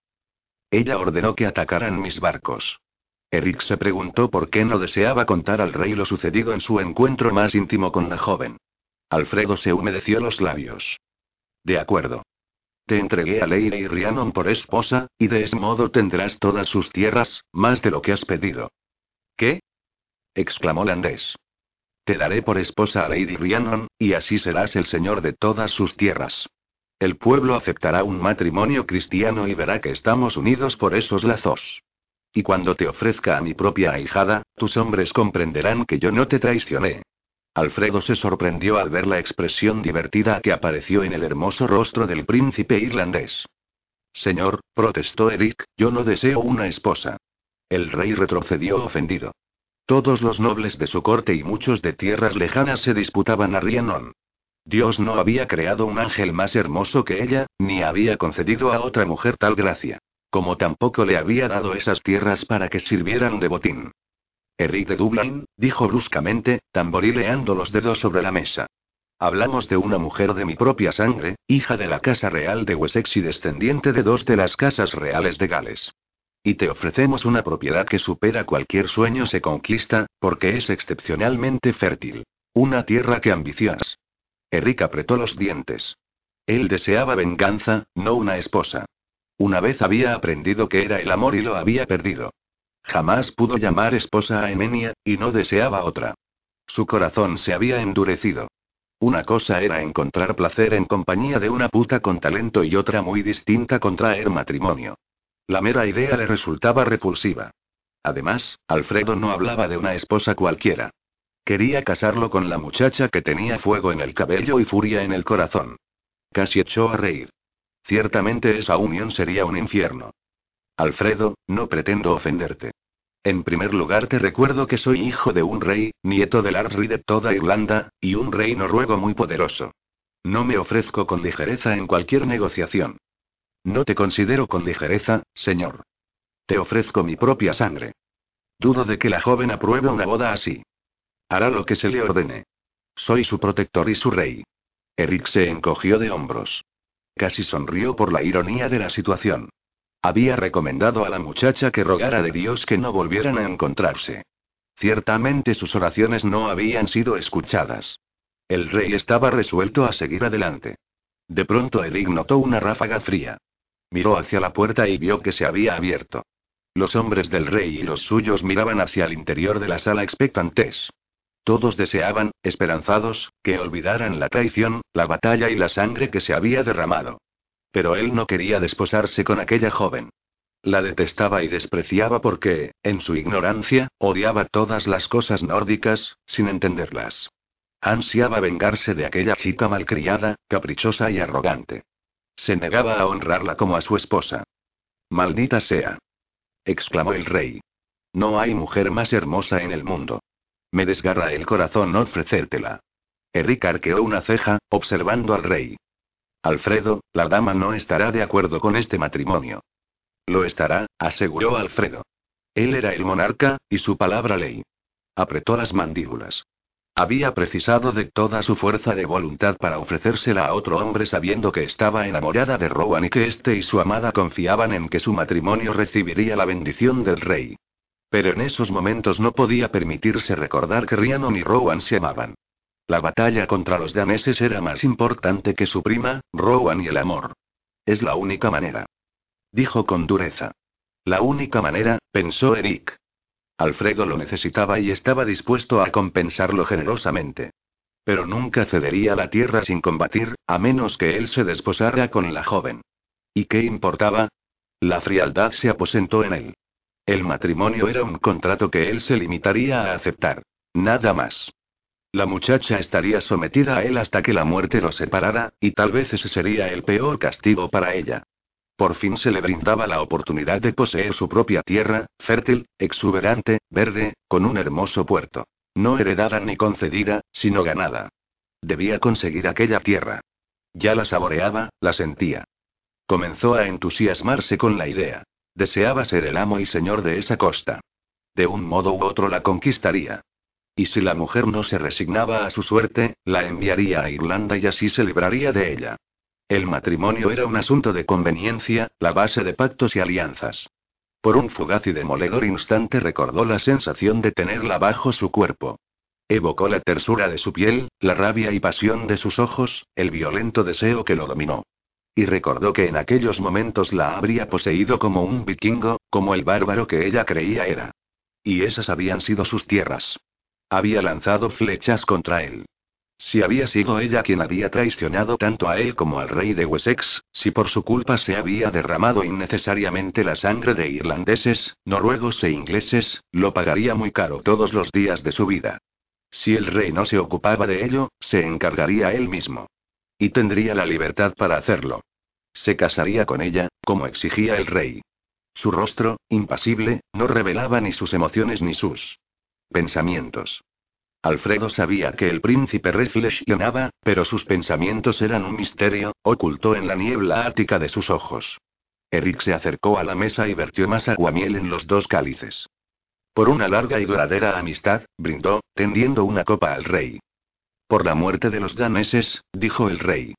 Ella ordenó que atacaran mis barcos. Eric se preguntó por qué no deseaba contar al rey lo sucedido en su encuentro más íntimo con la joven. Alfredo se humedeció los labios. De acuerdo. Te entregué a Leire y Rhiannon por esposa, y de ese modo tendrás todas sus tierras, más de lo que has pedido. ¿Qué? exclamó Landés. Te daré por esposa a Lady Rhiannon, y así serás el señor de todas sus tierras. El pueblo aceptará un matrimonio cristiano y verá que estamos unidos por esos lazos. Y cuando te ofrezca a mi propia ahijada, tus hombres comprenderán que yo no te traicioné. Alfredo se sorprendió al ver la expresión divertida que apareció en el hermoso rostro del príncipe irlandés. Señor, protestó Eric, yo no deseo una esposa. El rey retrocedió ofendido. Todos los nobles de su corte y muchos de tierras lejanas se disputaban a Rhiannon. Dios no había creado un ángel más hermoso que ella, ni había concedido a otra mujer tal gracia. Como tampoco le había dado esas tierras para que sirvieran de botín. Eric de Dublin, dijo bruscamente, tamborileando los dedos sobre la mesa. Hablamos de una mujer de mi propia sangre, hija de la Casa Real de Wessex y descendiente de dos de las casas reales de Gales. Y te ofrecemos una propiedad que supera cualquier sueño se conquista, porque es excepcionalmente fértil. Una tierra que ambicias. Eric apretó los dientes. Él deseaba venganza, no una esposa. Una vez había aprendido que era el amor y lo había perdido. Jamás pudo llamar esposa a Emenia, y no deseaba otra. Su corazón se había endurecido. Una cosa era encontrar placer en compañía de una puta con talento y otra muy distinta contraer matrimonio. La mera idea le resultaba repulsiva. Además, Alfredo no hablaba de una esposa cualquiera. Quería casarlo con la muchacha que tenía fuego en el cabello y furia en el corazón. Casi echó a reír. Ciertamente esa unión sería un infierno. Alfredo, no pretendo ofenderte. En primer lugar te recuerdo que soy hijo de un rey, nieto del Arri de toda Irlanda, y un rey noruego muy poderoso. No me ofrezco con ligereza en cualquier negociación. No te considero con ligereza, señor. Te ofrezco mi propia sangre. Dudo de que la joven apruebe una boda así. Hará lo que se le ordene. Soy su protector y su rey. Eric se encogió de hombros. Casi sonrió por la ironía de la situación. Había recomendado a la muchacha que rogara de Dios que no volvieran a encontrarse. Ciertamente sus oraciones no habían sido escuchadas. El rey estaba resuelto a seguir adelante. De pronto Eric notó una ráfaga fría. Miró hacia la puerta y vio que se había abierto. Los hombres del rey y los suyos miraban hacia el interior de la sala expectantes. Todos deseaban, esperanzados, que olvidaran la traición, la batalla y la sangre que se había derramado. Pero él no quería desposarse con aquella joven. La detestaba y despreciaba porque, en su ignorancia, odiaba todas las cosas nórdicas, sin entenderlas. Ansiaba vengarse de aquella chica malcriada, caprichosa y arrogante. Se negaba a honrarla como a su esposa. Maldita sea. exclamó el rey. No hay mujer más hermosa en el mundo. Me desgarra el corazón ofrecértela. Eric arqueó una ceja, observando al rey. Alfredo, la dama no estará de acuerdo con este matrimonio. Lo estará, aseguró Alfredo. Él era el monarca, y su palabra ley. Apretó las mandíbulas. Había precisado de toda su fuerza de voluntad para ofrecérsela a otro hombre sabiendo que estaba enamorada de Rowan y que éste y su amada confiaban en que su matrimonio recibiría la bendición del rey. Pero en esos momentos no podía permitirse recordar que Rhiannon y Rowan se amaban. La batalla contra los daneses era más importante que su prima, Rowan y el amor. Es la única manera. Dijo con dureza. La única manera, pensó Eric. Alfredo lo necesitaba y estaba dispuesto a compensarlo generosamente. Pero nunca cedería la tierra sin combatir, a menos que él se desposara con la joven. ¿Y qué importaba? La frialdad se aposentó en él. El matrimonio era un contrato que él se limitaría a aceptar. Nada más. La muchacha estaría sometida a él hasta que la muerte lo separara, y tal vez ese sería el peor castigo para ella. Por fin se le brindaba la oportunidad de poseer su propia tierra, fértil, exuberante, verde, con un hermoso puerto. No heredada ni concedida, sino ganada. Debía conseguir aquella tierra. Ya la saboreaba, la sentía. Comenzó a entusiasmarse con la idea. Deseaba ser el amo y señor de esa costa. De un modo u otro la conquistaría. Y si la mujer no se resignaba a su suerte, la enviaría a Irlanda y así se libraría de ella. El matrimonio era un asunto de conveniencia, la base de pactos y alianzas. Por un fugaz y demoledor instante recordó la sensación de tenerla bajo su cuerpo. Evocó la tersura de su piel, la rabia y pasión de sus ojos, el violento deseo que lo dominó. Y recordó que en aquellos momentos la habría poseído como un vikingo, como el bárbaro que ella creía era. Y esas habían sido sus tierras. Había lanzado flechas contra él. Si había sido ella quien había traicionado tanto a él como al rey de Wessex, si por su culpa se había derramado innecesariamente la sangre de irlandeses, noruegos e ingleses, lo pagaría muy caro todos los días de su vida. Si el rey no se ocupaba de ello, se encargaría él mismo. Y tendría la libertad para hacerlo. Se casaría con ella, como exigía el rey. Su rostro, impasible, no revelaba ni sus emociones ni sus pensamientos. Alfredo sabía que el príncipe reflexionaba, pero sus pensamientos eran un misterio, oculto en la niebla ática de sus ojos. Eric se acercó a la mesa y vertió más aguamiel en los dos cálices. Por una larga y duradera amistad, brindó, tendiendo una copa al rey. Por la muerte de los daneses, dijo el rey.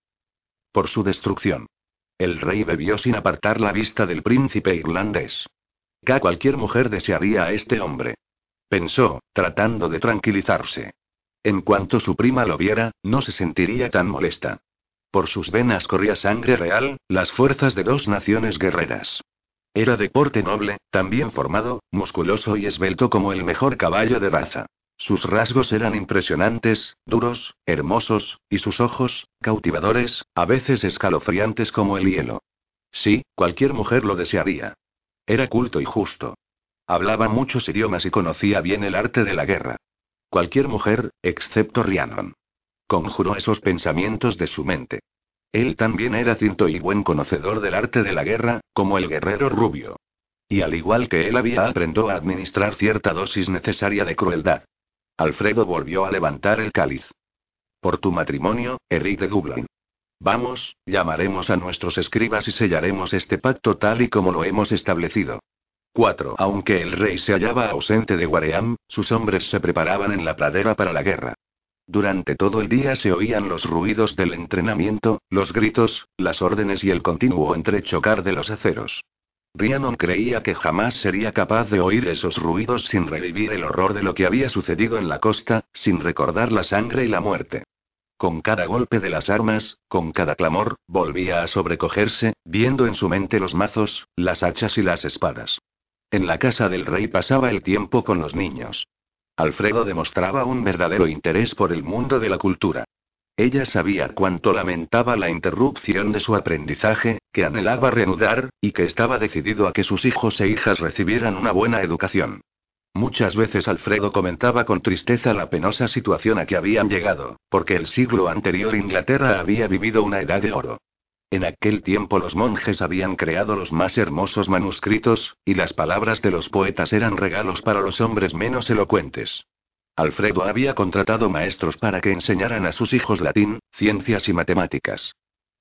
Por su destrucción. El rey bebió sin apartar la vista del príncipe irlandés. Que cualquier mujer desearía a este hombre. Pensó, tratando de tranquilizarse. En cuanto su prima lo viera, no se sentiría tan molesta. Por sus venas corría sangre real, las fuerzas de dos naciones guerreras. Era de porte noble, también formado, musculoso y esbelto como el mejor caballo de raza. Sus rasgos eran impresionantes, duros, hermosos, y sus ojos, cautivadores, a veces escalofriantes como el hielo. Sí, cualquier mujer lo desearía. Era culto y justo. Hablaba muchos idiomas y conocía bien el arte de la guerra. Cualquier mujer, excepto Rhiannon. Conjuró esos pensamientos de su mente. Él también era cinto y buen conocedor del arte de la guerra, como el guerrero rubio. Y al igual que él había aprendido a administrar cierta dosis necesaria de crueldad. Alfredo volvió a levantar el cáliz. Por tu matrimonio, Eric de Dublin. Vamos, llamaremos a nuestros escribas y sellaremos este pacto tal y como lo hemos establecido. 4. Aunque el rey se hallaba ausente de Guaream, sus hombres se preparaban en la pradera para la guerra. Durante todo el día se oían los ruidos del entrenamiento, los gritos, las órdenes y el continuo entrechocar de los aceros. Rhiannon creía que jamás sería capaz de oír esos ruidos sin revivir el horror de lo que había sucedido en la costa, sin recordar la sangre y la muerte. Con cada golpe de las armas, con cada clamor, volvía a sobrecogerse, viendo en su mente los mazos, las hachas y las espadas. En la casa del rey pasaba el tiempo con los niños. Alfredo demostraba un verdadero interés por el mundo de la cultura. Ella sabía cuánto lamentaba la interrupción de su aprendizaje, que anhelaba reanudar, y que estaba decidido a que sus hijos e hijas recibieran una buena educación. Muchas veces Alfredo comentaba con tristeza la penosa situación a que habían llegado, porque el siglo anterior Inglaterra había vivido una edad de oro. En aquel tiempo los monjes habían creado los más hermosos manuscritos, y las palabras de los poetas eran regalos para los hombres menos elocuentes. Alfredo había contratado maestros para que enseñaran a sus hijos latín, ciencias y matemáticas.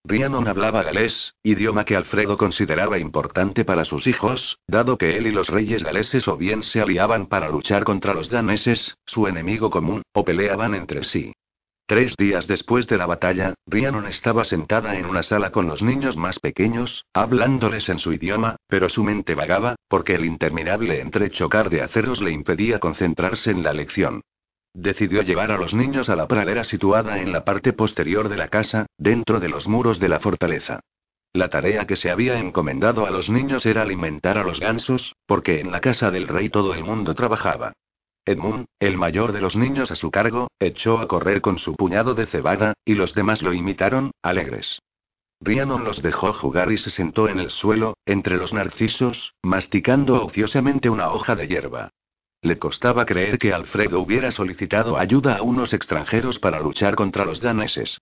Rhiannon hablaba galés, idioma que Alfredo consideraba importante para sus hijos, dado que él y los reyes galeses o bien se aliaban para luchar contra los daneses, su enemigo común, o peleaban entre sí. Tres días después de la batalla, Rhiannon estaba sentada en una sala con los niños más pequeños, hablándoles en su idioma, pero su mente vagaba, porque el interminable entrechocar de aceros le impedía concentrarse en la lección. Decidió llevar a los niños a la pradera situada en la parte posterior de la casa, dentro de los muros de la fortaleza. La tarea que se había encomendado a los niños era alimentar a los gansos, porque en la casa del rey todo el mundo trabajaba. Edmund, el mayor de los niños a su cargo, echó a correr con su puñado de cebada, y los demás lo imitaron, alegres. Rhiannon los dejó jugar y se sentó en el suelo, entre los narcisos, masticando ociosamente una hoja de hierba. Le costaba creer que Alfredo hubiera solicitado ayuda a unos extranjeros para luchar contra los daneses.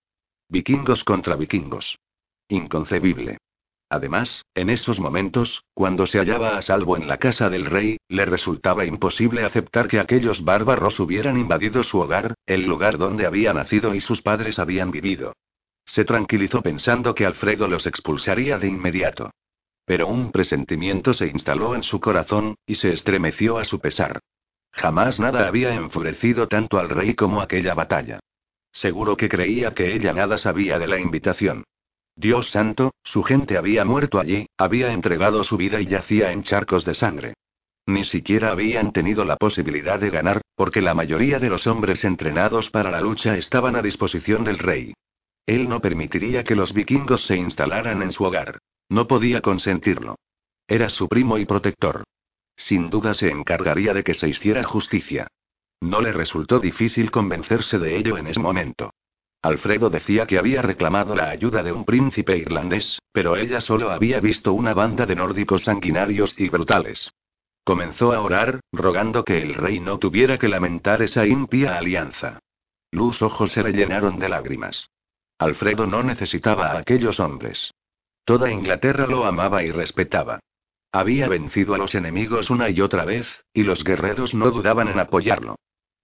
Vikingos contra vikingos. Inconcebible. Además, en esos momentos, cuando se hallaba a salvo en la casa del rey, le resultaba imposible aceptar que aquellos bárbaros hubieran invadido su hogar, el lugar donde había nacido y sus padres habían vivido. Se tranquilizó pensando que Alfredo los expulsaría de inmediato. Pero un presentimiento se instaló en su corazón, y se estremeció a su pesar. Jamás nada había enfurecido tanto al rey como aquella batalla. Seguro que creía que ella nada sabía de la invitación. Dios santo, su gente había muerto allí, había entregado su vida y yacía en charcos de sangre. Ni siquiera habían tenido la posibilidad de ganar, porque la mayoría de los hombres entrenados para la lucha estaban a disposición del rey. Él no permitiría que los vikingos se instalaran en su hogar. No podía consentirlo. Era su primo y protector. Sin duda se encargaría de que se hiciera justicia. No le resultó difícil convencerse de ello en ese momento. Alfredo decía que había reclamado la ayuda de un príncipe irlandés, pero ella solo había visto una banda de nórdicos sanguinarios y brutales. Comenzó a orar, rogando que el rey no tuviera que lamentar esa impía alianza. Los ojos se le llenaron de lágrimas. Alfredo no necesitaba a aquellos hombres. Toda Inglaterra lo amaba y respetaba. Había vencido a los enemigos una y otra vez, y los guerreros no dudaban en apoyarlo.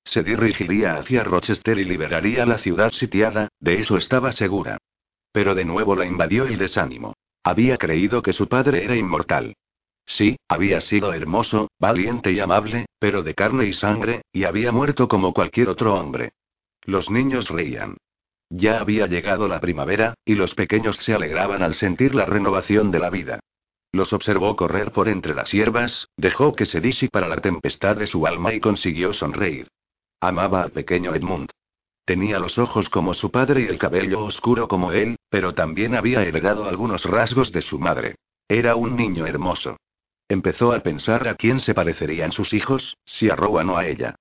Se dirigiría hacia Rochester y liberaría la ciudad sitiada, de eso estaba segura. Pero de nuevo la invadió el desánimo. Había creído que su padre era inmortal. Sí, había sido hermoso, valiente y amable, pero de carne y sangre, y había muerto como cualquier otro hombre. Los niños reían. Ya había llegado la primavera, y los pequeños se alegraban al sentir la renovación de la vida. Los observó correr por entre las hierbas, dejó que se disipara la tempestad de su alma y consiguió sonreír. Amaba al pequeño Edmund. Tenía los ojos como su padre y el cabello oscuro como él, pero también había heredado algunos rasgos de su madre. Era un niño hermoso. Empezó a pensar a quién se parecerían sus hijos, si a Rowan o a ella.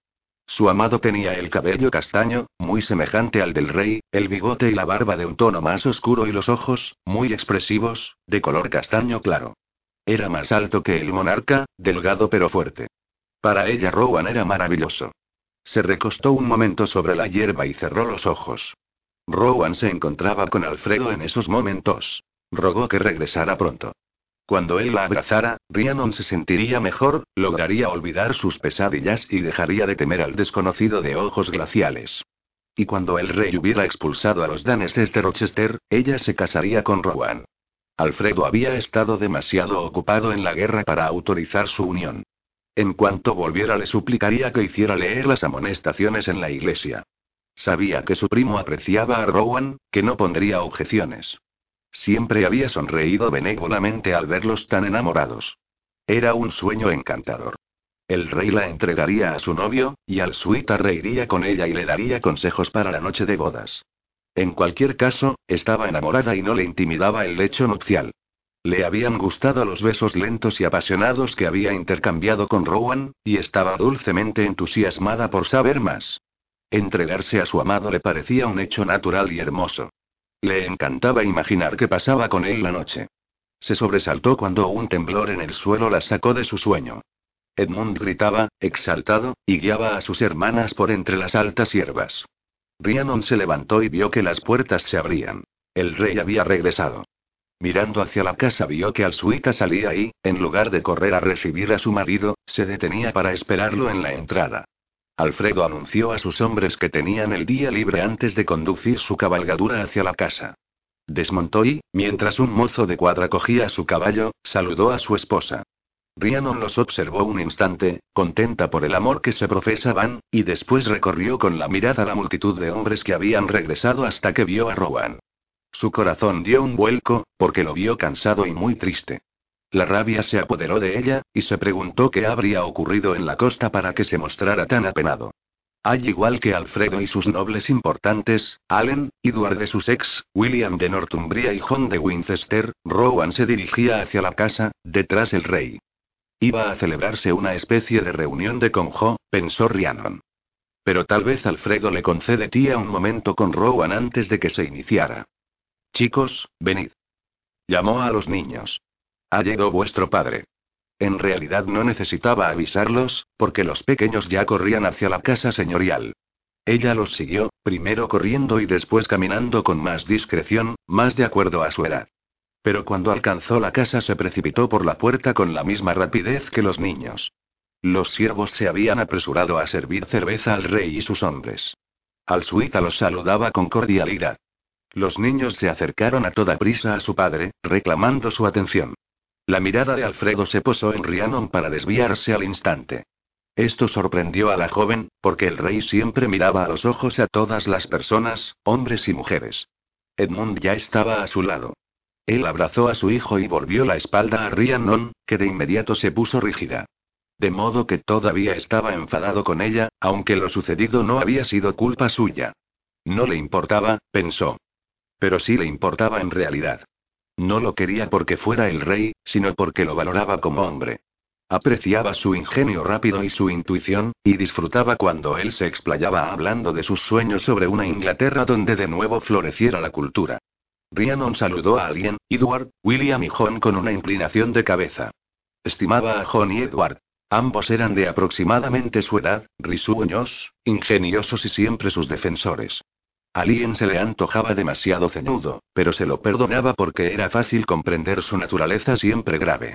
Su amado tenía el cabello castaño, muy semejante al del rey, el bigote y la barba de un tono más oscuro y los ojos, muy expresivos, de color castaño claro. Era más alto que el monarca, delgado pero fuerte. Para ella Rowan era maravilloso. Se recostó un momento sobre la hierba y cerró los ojos. Rowan se encontraba con Alfredo en esos momentos. Rogó que regresara pronto. Cuando él la abrazara, Rhiannon se sentiría mejor, lograría olvidar sus pesadillas y dejaría de temer al desconocido de ojos glaciales. Y cuando el rey hubiera expulsado a los daneses de Rochester, ella se casaría con Rowan. Alfredo había estado demasiado ocupado en la guerra para autorizar su unión. En cuanto volviera le suplicaría que hiciera leer las amonestaciones en la iglesia. Sabía que su primo apreciaba a Rowan, que no pondría objeciones. Siempre había sonreído benévolamente al verlos tan enamorados. Era un sueño encantador. El rey la entregaría a su novio, y al suita reiría con ella y le daría consejos para la noche de bodas. En cualquier caso, estaba enamorada y no le intimidaba el lecho nupcial. Le habían gustado los besos lentos y apasionados que había intercambiado con Rowan, y estaba dulcemente entusiasmada por saber más. Entregarse a su amado le parecía un hecho natural y hermoso. Le encantaba imaginar que pasaba con él la noche. Se sobresaltó cuando un temblor en el suelo la sacó de su sueño. Edmund gritaba, exaltado, y guiaba a sus hermanas por entre las altas hierbas. Rhiannon se levantó y vio que las puertas se abrían. El rey había regresado. Mirando hacia la casa vio que Alsuica salía y, en lugar de correr a recibir a su marido, se detenía para esperarlo en la entrada. Alfredo anunció a sus hombres que tenían el día libre antes de conducir su cabalgadura hacia la casa. desmontó y, mientras un mozo de cuadra cogía su caballo, saludó a su esposa. Rhiannon los observó un instante, contenta por el amor que se profesaban, y después recorrió con la mirada la multitud de hombres que habían regresado hasta que vio a Rowan. Su corazón dio un vuelco, porque lo vio cansado y muy triste. La rabia se apoderó de ella, y se preguntó qué habría ocurrido en la costa para que se mostrara tan apenado. Al igual que Alfredo y sus nobles importantes, Allen, Edward de Sussex, William de Northumbria y John de Winchester, Rowan se dirigía hacia la casa, detrás el rey. Iba a celebrarse una especie de reunión de conjo, pensó Rhiannon. Pero tal vez Alfredo le concede tía un momento con Rowan antes de que se iniciara. Chicos, venid. Llamó a los niños. Ha llegado vuestro padre. En realidad no necesitaba avisarlos, porque los pequeños ya corrían hacia la casa señorial. Ella los siguió, primero corriendo y después caminando con más discreción, más de acuerdo a su edad. Pero cuando alcanzó la casa se precipitó por la puerta con la misma rapidez que los niños. Los siervos se habían apresurado a servir cerveza al rey y sus hombres. Al suita los saludaba con cordialidad. Los niños se acercaron a toda prisa a su padre, reclamando su atención. La mirada de Alfredo se posó en Rhiannon para desviarse al instante. Esto sorprendió a la joven, porque el rey siempre miraba a los ojos a todas las personas, hombres y mujeres. Edmund ya estaba a su lado. Él abrazó a su hijo y volvió la espalda a Rhiannon, que de inmediato se puso rígida. De modo que todavía estaba enfadado con ella, aunque lo sucedido no había sido culpa suya. No le importaba, pensó. Pero sí le importaba en realidad. No lo quería porque fuera el rey, sino porque lo valoraba como hombre. Apreciaba su ingenio rápido y su intuición, y disfrutaba cuando él se explayaba hablando de sus sueños sobre una Inglaterra donde de nuevo floreciera la cultura. Rhiannon saludó a alguien, Edward, William y John con una inclinación de cabeza. Estimaba a John y Edward. Ambos eran de aproximadamente su edad, risueños, ingeniosos y siempre sus defensores. A se le antojaba demasiado ceñudo, pero se lo perdonaba porque era fácil comprender su naturaleza siempre grave.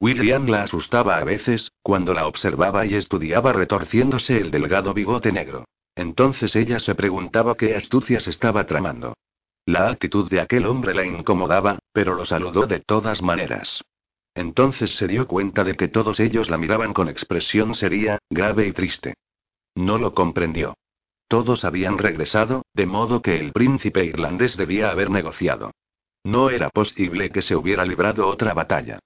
William la asustaba a veces, cuando la observaba y estudiaba retorciéndose el delgado bigote negro. Entonces ella se preguntaba qué astucias estaba tramando. La actitud de aquel hombre la incomodaba, pero lo saludó de todas maneras. Entonces se dio cuenta de que todos ellos la miraban con expresión seria, grave y triste. No lo comprendió. Todos habían regresado, de modo que el príncipe irlandés debía haber negociado. No era posible que se hubiera librado otra batalla.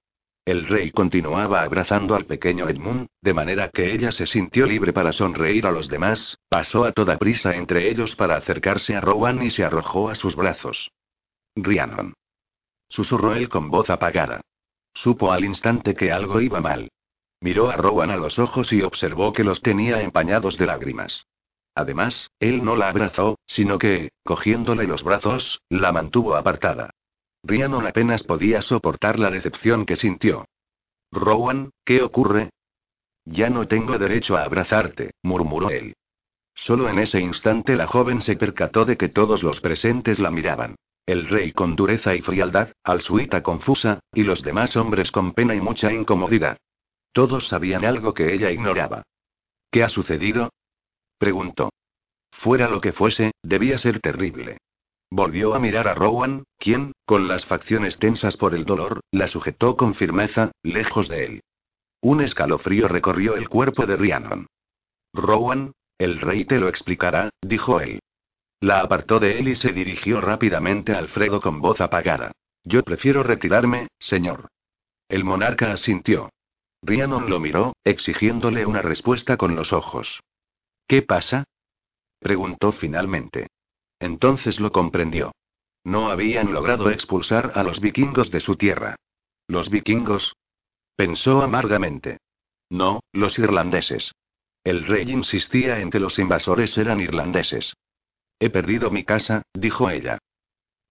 El rey continuaba abrazando al pequeño Edmund, de manera que ella se sintió libre para sonreír a los demás, pasó a toda prisa entre ellos para acercarse a Rowan y se arrojó a sus brazos. Rhiannon. Susurró él con voz apagada. Supo al instante que algo iba mal. Miró a Rowan a los ojos y observó que los tenía empañados de lágrimas. Además, él no la abrazó, sino que, cogiéndole los brazos, la mantuvo apartada. Rhiannon apenas podía soportar la decepción que sintió. Rowan, ¿qué ocurre? Ya no tengo derecho a abrazarte, murmuró él. Solo en ese instante la joven se percató de que todos los presentes la miraban. El rey con dureza y frialdad, Alsuita confusa, y los demás hombres con pena y mucha incomodidad. Todos sabían algo que ella ignoraba. ¿Qué ha sucedido? Preguntó. Fuera lo que fuese, debía ser terrible. Volvió a mirar a Rowan, quien, con las facciones tensas por el dolor, la sujetó con firmeza, lejos de él. Un escalofrío recorrió el cuerpo de Rhiannon. Rowan, el rey te lo explicará, dijo él. La apartó de él y se dirigió rápidamente a Alfredo con voz apagada. Yo prefiero retirarme, señor. El monarca asintió. Rhiannon lo miró, exigiéndole una respuesta con los ojos. ¿Qué pasa? preguntó finalmente. Entonces lo comprendió. No habían logrado expulsar a los vikingos de su tierra. ¿Los vikingos? Pensó amargamente. No, los irlandeses. El rey insistía en que los invasores eran irlandeses. He perdido mi casa, dijo ella.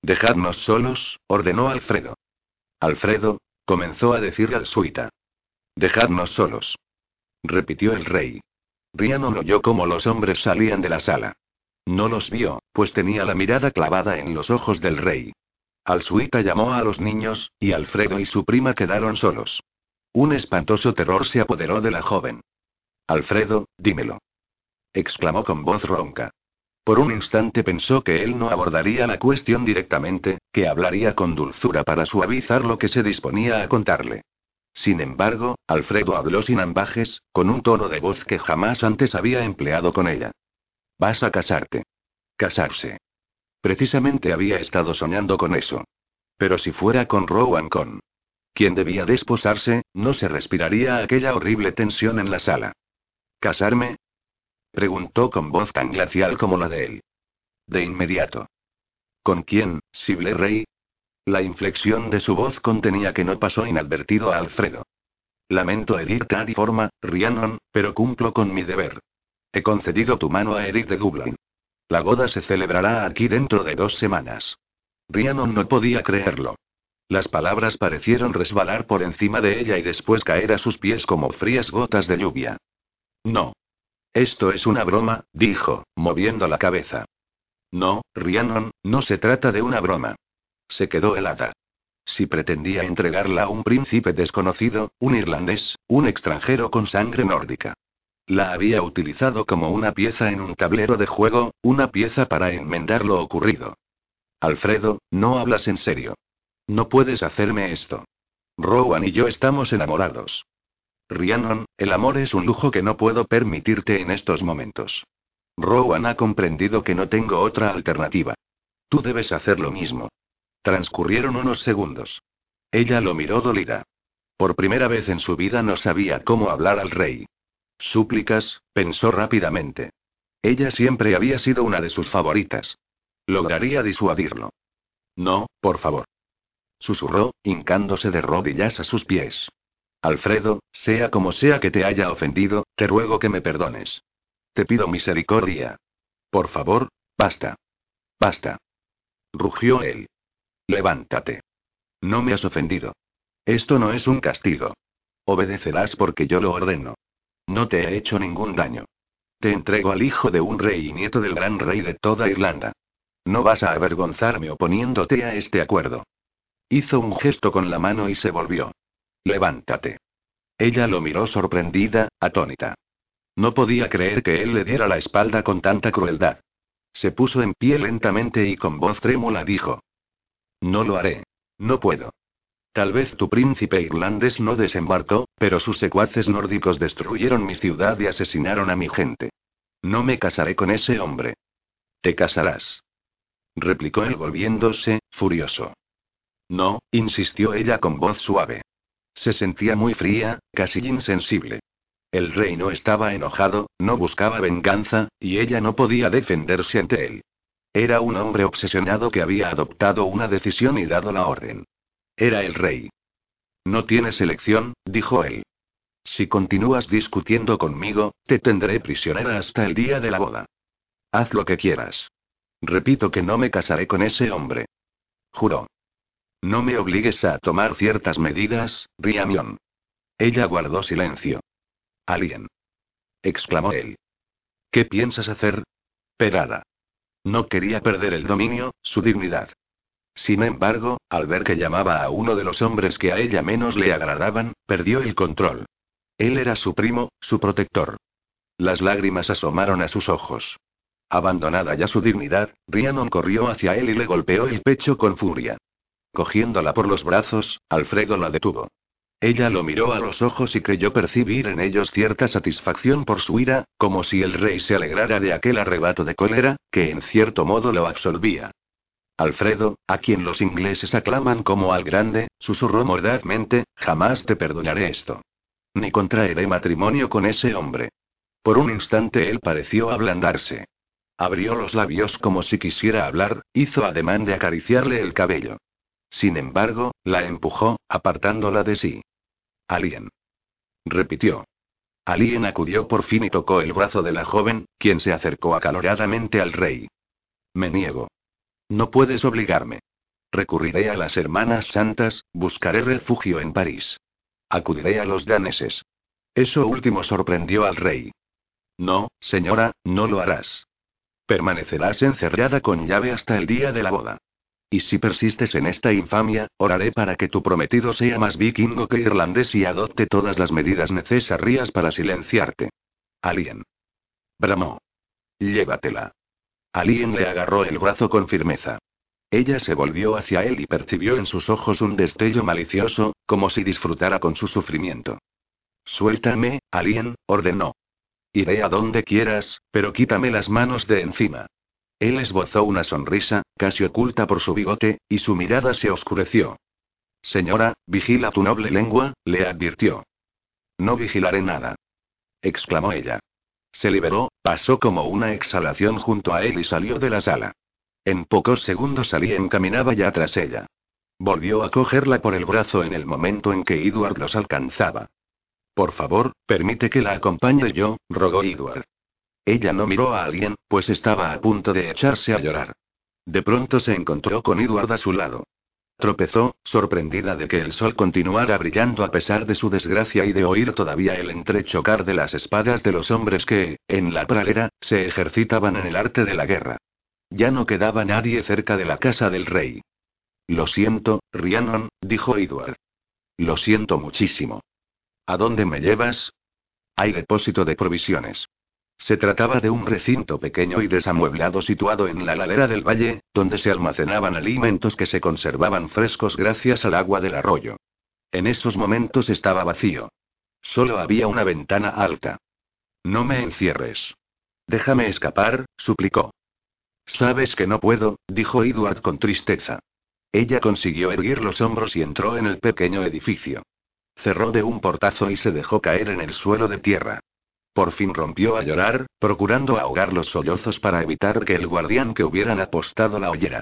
Dejadnos solos, ordenó Alfredo. Alfredo, comenzó a decirle al suita. Dejadnos solos. Repitió el rey. Rhiannon oyó cómo los hombres salían de la sala. No los vio, pues tenía la mirada clavada en los ojos del rey. Alsuita llamó a los niños, y Alfredo y su prima quedaron solos. Un espantoso terror se apoderó de la joven. Alfredo, dímelo. exclamó con voz ronca. Por un instante pensó que él no abordaría la cuestión directamente, que hablaría con dulzura para suavizar lo que se disponía a contarle. Sin embargo, Alfredo habló sin ambajes, con un tono de voz que jamás antes había empleado con ella. Vas a casarte. Casarse. Precisamente había estado soñando con eso. Pero si fuera con Rowan con quien debía desposarse, no se respiraría aquella horrible tensión en la sala. ¿Casarme? preguntó con voz tan glacial como la de él. De inmediato. ¿Con quién, Sible Rey? La inflexión de su voz contenía que no pasó inadvertido a Alfredo. Lamento herir y forma, Rhiannon, pero cumplo con mi deber. He concedido tu mano a Eric de Dublin. La boda se celebrará aquí dentro de dos semanas. Rhiannon no podía creerlo. Las palabras parecieron resbalar por encima de ella y después caer a sus pies como frías gotas de lluvia. No. Esto es una broma, dijo, moviendo la cabeza. No, Rhiannon, no se trata de una broma. Se quedó helada. Si pretendía entregarla a un príncipe desconocido, un irlandés, un extranjero con sangre nórdica. La había utilizado como una pieza en un tablero de juego, una pieza para enmendar lo ocurrido. Alfredo, no hablas en serio. No puedes hacerme esto. Rowan y yo estamos enamorados. Rhiannon, el amor es un lujo que no puedo permitirte en estos momentos. Rowan ha comprendido que no tengo otra alternativa. Tú debes hacer lo mismo. Transcurrieron unos segundos. Ella lo miró dolida. Por primera vez en su vida no sabía cómo hablar al rey. Súplicas, pensó rápidamente. Ella siempre había sido una de sus favoritas. Lograría disuadirlo. No, por favor. Susurró, hincándose de rodillas a sus pies. Alfredo, sea como sea que te haya ofendido, te ruego que me perdones. Te pido misericordia. Por favor, basta. Basta. Rugió él. Levántate. No me has ofendido. Esto no es un castigo. Obedecerás porque yo lo ordeno. No te he hecho ningún daño. Te entrego al hijo de un rey y nieto del gran rey de toda Irlanda. No vas a avergonzarme oponiéndote a este acuerdo. Hizo un gesto con la mano y se volvió. Levántate. Ella lo miró sorprendida, atónita. No podía creer que él le diera la espalda con tanta crueldad. Se puso en pie lentamente y con voz trémula dijo. No lo haré. No puedo. Tal vez tu príncipe irlandés no desembarcó, pero sus secuaces nórdicos destruyeron mi ciudad y asesinaron a mi gente. No me casaré con ese hombre. Te casarás. Replicó él volviéndose, furioso. No, insistió ella con voz suave. Se sentía muy fría, casi insensible. El rey no estaba enojado, no buscaba venganza, y ella no podía defenderse ante él. Era un hombre obsesionado que había adoptado una decisión y dado la orden. Era el rey. No tienes elección, dijo él. Si continúas discutiendo conmigo, te tendré prisionera hasta el día de la boda. Haz lo que quieras. Repito que no me casaré con ese hombre. Juro. No me obligues a tomar ciertas medidas, Riamión. Ella guardó silencio. Alien. exclamó él. ¿Qué piensas hacer? Perada. No quería perder el dominio, su dignidad. Sin embargo, al ver que llamaba a uno de los hombres que a ella menos le agradaban, perdió el control. Él era su primo, su protector. Las lágrimas asomaron a sus ojos. Abandonada ya su dignidad, Rhiannon corrió hacia él y le golpeó el pecho con furia. Cogiéndola por los brazos, Alfredo la detuvo. Ella lo miró a los ojos y creyó percibir en ellos cierta satisfacción por su ira, como si el rey se alegrara de aquel arrebato de cólera, que en cierto modo lo absolvía. Alfredo, a quien los ingleses aclaman como al grande, susurró mordazmente, jamás te perdonaré esto. Ni contraeré matrimonio con ese hombre. Por un instante él pareció ablandarse. Abrió los labios como si quisiera hablar, hizo ademán de acariciarle el cabello. Sin embargo, la empujó, apartándola de sí. Alien. Repitió. Alien acudió por fin y tocó el brazo de la joven, quien se acercó acaloradamente al rey. Me niego. No puedes obligarme. Recurriré a las hermanas santas, buscaré refugio en París. Acudiré a los daneses. Eso último sorprendió al rey. No, señora, no lo harás. Permanecerás encerrada con llave hasta el día de la boda. Y si persistes en esta infamia, oraré para que tu prometido sea más vikingo que irlandés y adopte todas las medidas necesarias para silenciarte. Alien. Bramó. Llévatela. Alien le agarró el brazo con firmeza. Ella se volvió hacia él y percibió en sus ojos un destello malicioso, como si disfrutara con su sufrimiento. Suéltame, Alien, ordenó. Iré a donde quieras, pero quítame las manos de encima. Él esbozó una sonrisa, casi oculta por su bigote, y su mirada se oscureció. Señora, vigila tu noble lengua, le advirtió. No vigilaré nada. exclamó ella. Se liberó, pasó como una exhalación junto a él y salió de la sala. En pocos segundos Alien caminaba ya tras ella. Volvió a cogerla por el brazo en el momento en que Edward los alcanzaba. Por favor, permite que la acompañe yo, rogó Edward. Ella no miró a alguien, pues estaba a punto de echarse a llorar. De pronto se encontró con Edward a su lado. Tropezó, sorprendida de que el sol continuara brillando a pesar de su desgracia y de oír todavía el entrechocar de las espadas de los hombres que, en la pradera, se ejercitaban en el arte de la guerra. Ya no quedaba nadie cerca de la casa del rey. Lo siento, Rhiannon, dijo Edward. Lo siento muchísimo. ¿A dónde me llevas? Hay depósito de provisiones. Se trataba de un recinto pequeño y desamueblado situado en la ladera del valle, donde se almacenaban alimentos que se conservaban frescos gracias al agua del arroyo. En esos momentos estaba vacío. Solo había una ventana alta. No me encierres. Déjame escapar, suplicó. Sabes que no puedo, dijo Edward con tristeza. Ella consiguió erguir los hombros y entró en el pequeño edificio. Cerró de un portazo y se dejó caer en el suelo de tierra. Por fin rompió a llorar, procurando ahogar los sollozos para evitar que el guardián que hubieran apostado la oyera.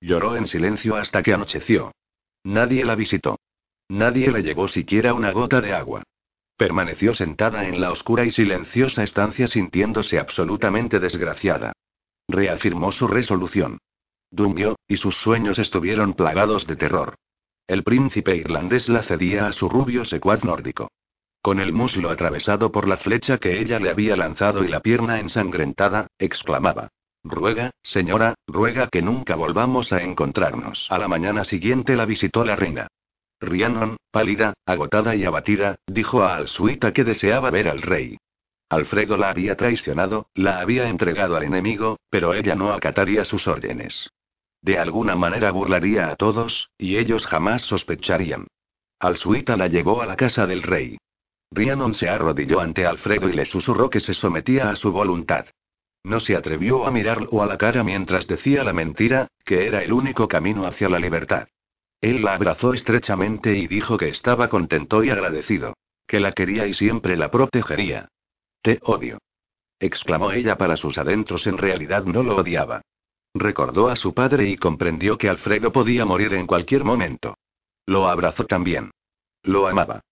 Lloró en silencio hasta que anocheció. Nadie la visitó. Nadie le llevó siquiera una gota de agua. Permaneció sentada en la oscura y silenciosa estancia sintiéndose absolutamente desgraciada. Reafirmó su resolución. Durmió, y sus sueños estuvieron plagados de terror. El príncipe irlandés la cedía a su rubio secuaz nórdico. Con el muslo atravesado por la flecha que ella le había lanzado y la pierna ensangrentada, exclamaba. Ruega, señora, ruega que nunca volvamos a encontrarnos. A la mañana siguiente la visitó la reina. Rhiannon, pálida, agotada y abatida, dijo a Alsuita que deseaba ver al rey. Alfredo la había traicionado, la había entregado al enemigo, pero ella no acataría sus órdenes. De alguna manera burlaría a todos, y ellos jamás sospecharían. Alsuita la llevó a la casa del rey. Rhiannon se arrodilló ante Alfredo y le susurró que se sometía a su voluntad. No se atrevió a mirarlo a la cara mientras decía la mentira, que era el único camino hacia la libertad. Él la abrazó estrechamente y dijo que estaba contento y agradecido. Que la quería y siempre la protegería. Te odio. exclamó ella para sus adentros, en realidad no lo odiaba. Recordó a su padre y comprendió que Alfredo podía morir en cualquier momento. Lo abrazó también. Lo amaba.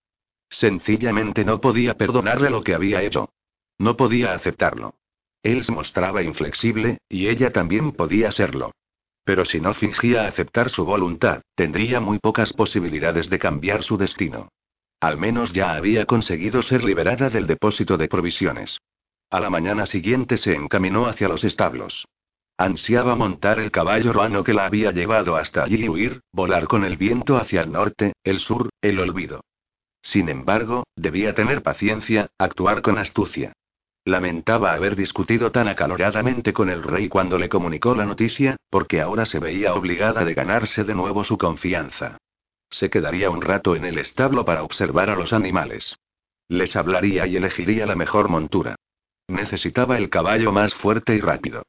Sencillamente no podía perdonarle lo que había hecho. No podía aceptarlo. Él se mostraba inflexible, y ella también podía serlo. Pero si no fingía aceptar su voluntad, tendría muy pocas posibilidades de cambiar su destino. Al menos ya había conseguido ser liberada del depósito de provisiones. A la mañana siguiente se encaminó hacia los establos. Ansiaba montar el caballo ruano que la había llevado hasta allí y huir, volar con el viento hacia el norte, el sur, el olvido. Sin embargo, debía tener paciencia, actuar con astucia. Lamentaba haber discutido tan acaloradamente con el rey cuando le comunicó la noticia, porque ahora se veía obligada de ganarse de nuevo su confianza. Se quedaría un rato en el establo para observar a los animales. Les hablaría y elegiría la mejor montura. Necesitaba el caballo más fuerte y rápido.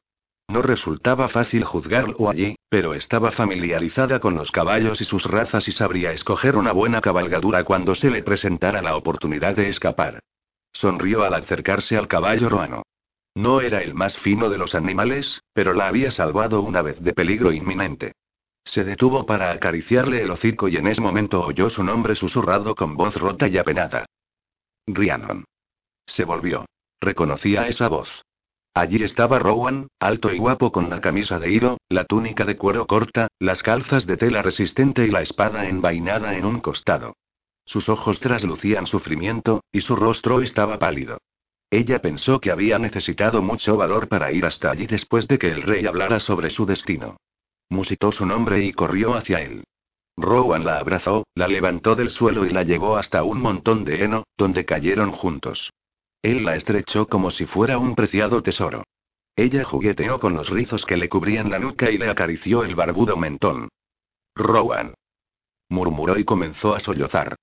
No resultaba fácil juzgarlo allí, pero estaba familiarizada con los caballos y sus razas y sabría escoger una buena cabalgadura cuando se le presentara la oportunidad de escapar. Sonrió al acercarse al caballo roano. No era el más fino de los animales, pero la había salvado una vez de peligro inminente. Se detuvo para acariciarle el hocico y en ese momento oyó su nombre susurrado con voz rota y apenada. Rhiannon. Se volvió. Reconocía esa voz. Allí estaba Rowan, alto y guapo con la camisa de hilo, la túnica de cuero corta, las calzas de tela resistente y la espada envainada en un costado. Sus ojos traslucían sufrimiento, y su rostro estaba pálido. Ella pensó que había necesitado mucho valor para ir hasta allí después de que el rey hablara sobre su destino. Musitó su nombre y corrió hacia él. Rowan la abrazó, la levantó del suelo y la llevó hasta un montón de heno, donde cayeron juntos. Él la estrechó como si fuera un preciado tesoro. Ella jugueteó con los rizos que le cubrían la nuca y le acarició el barbudo mentón. Rowan. murmuró y comenzó a sollozar.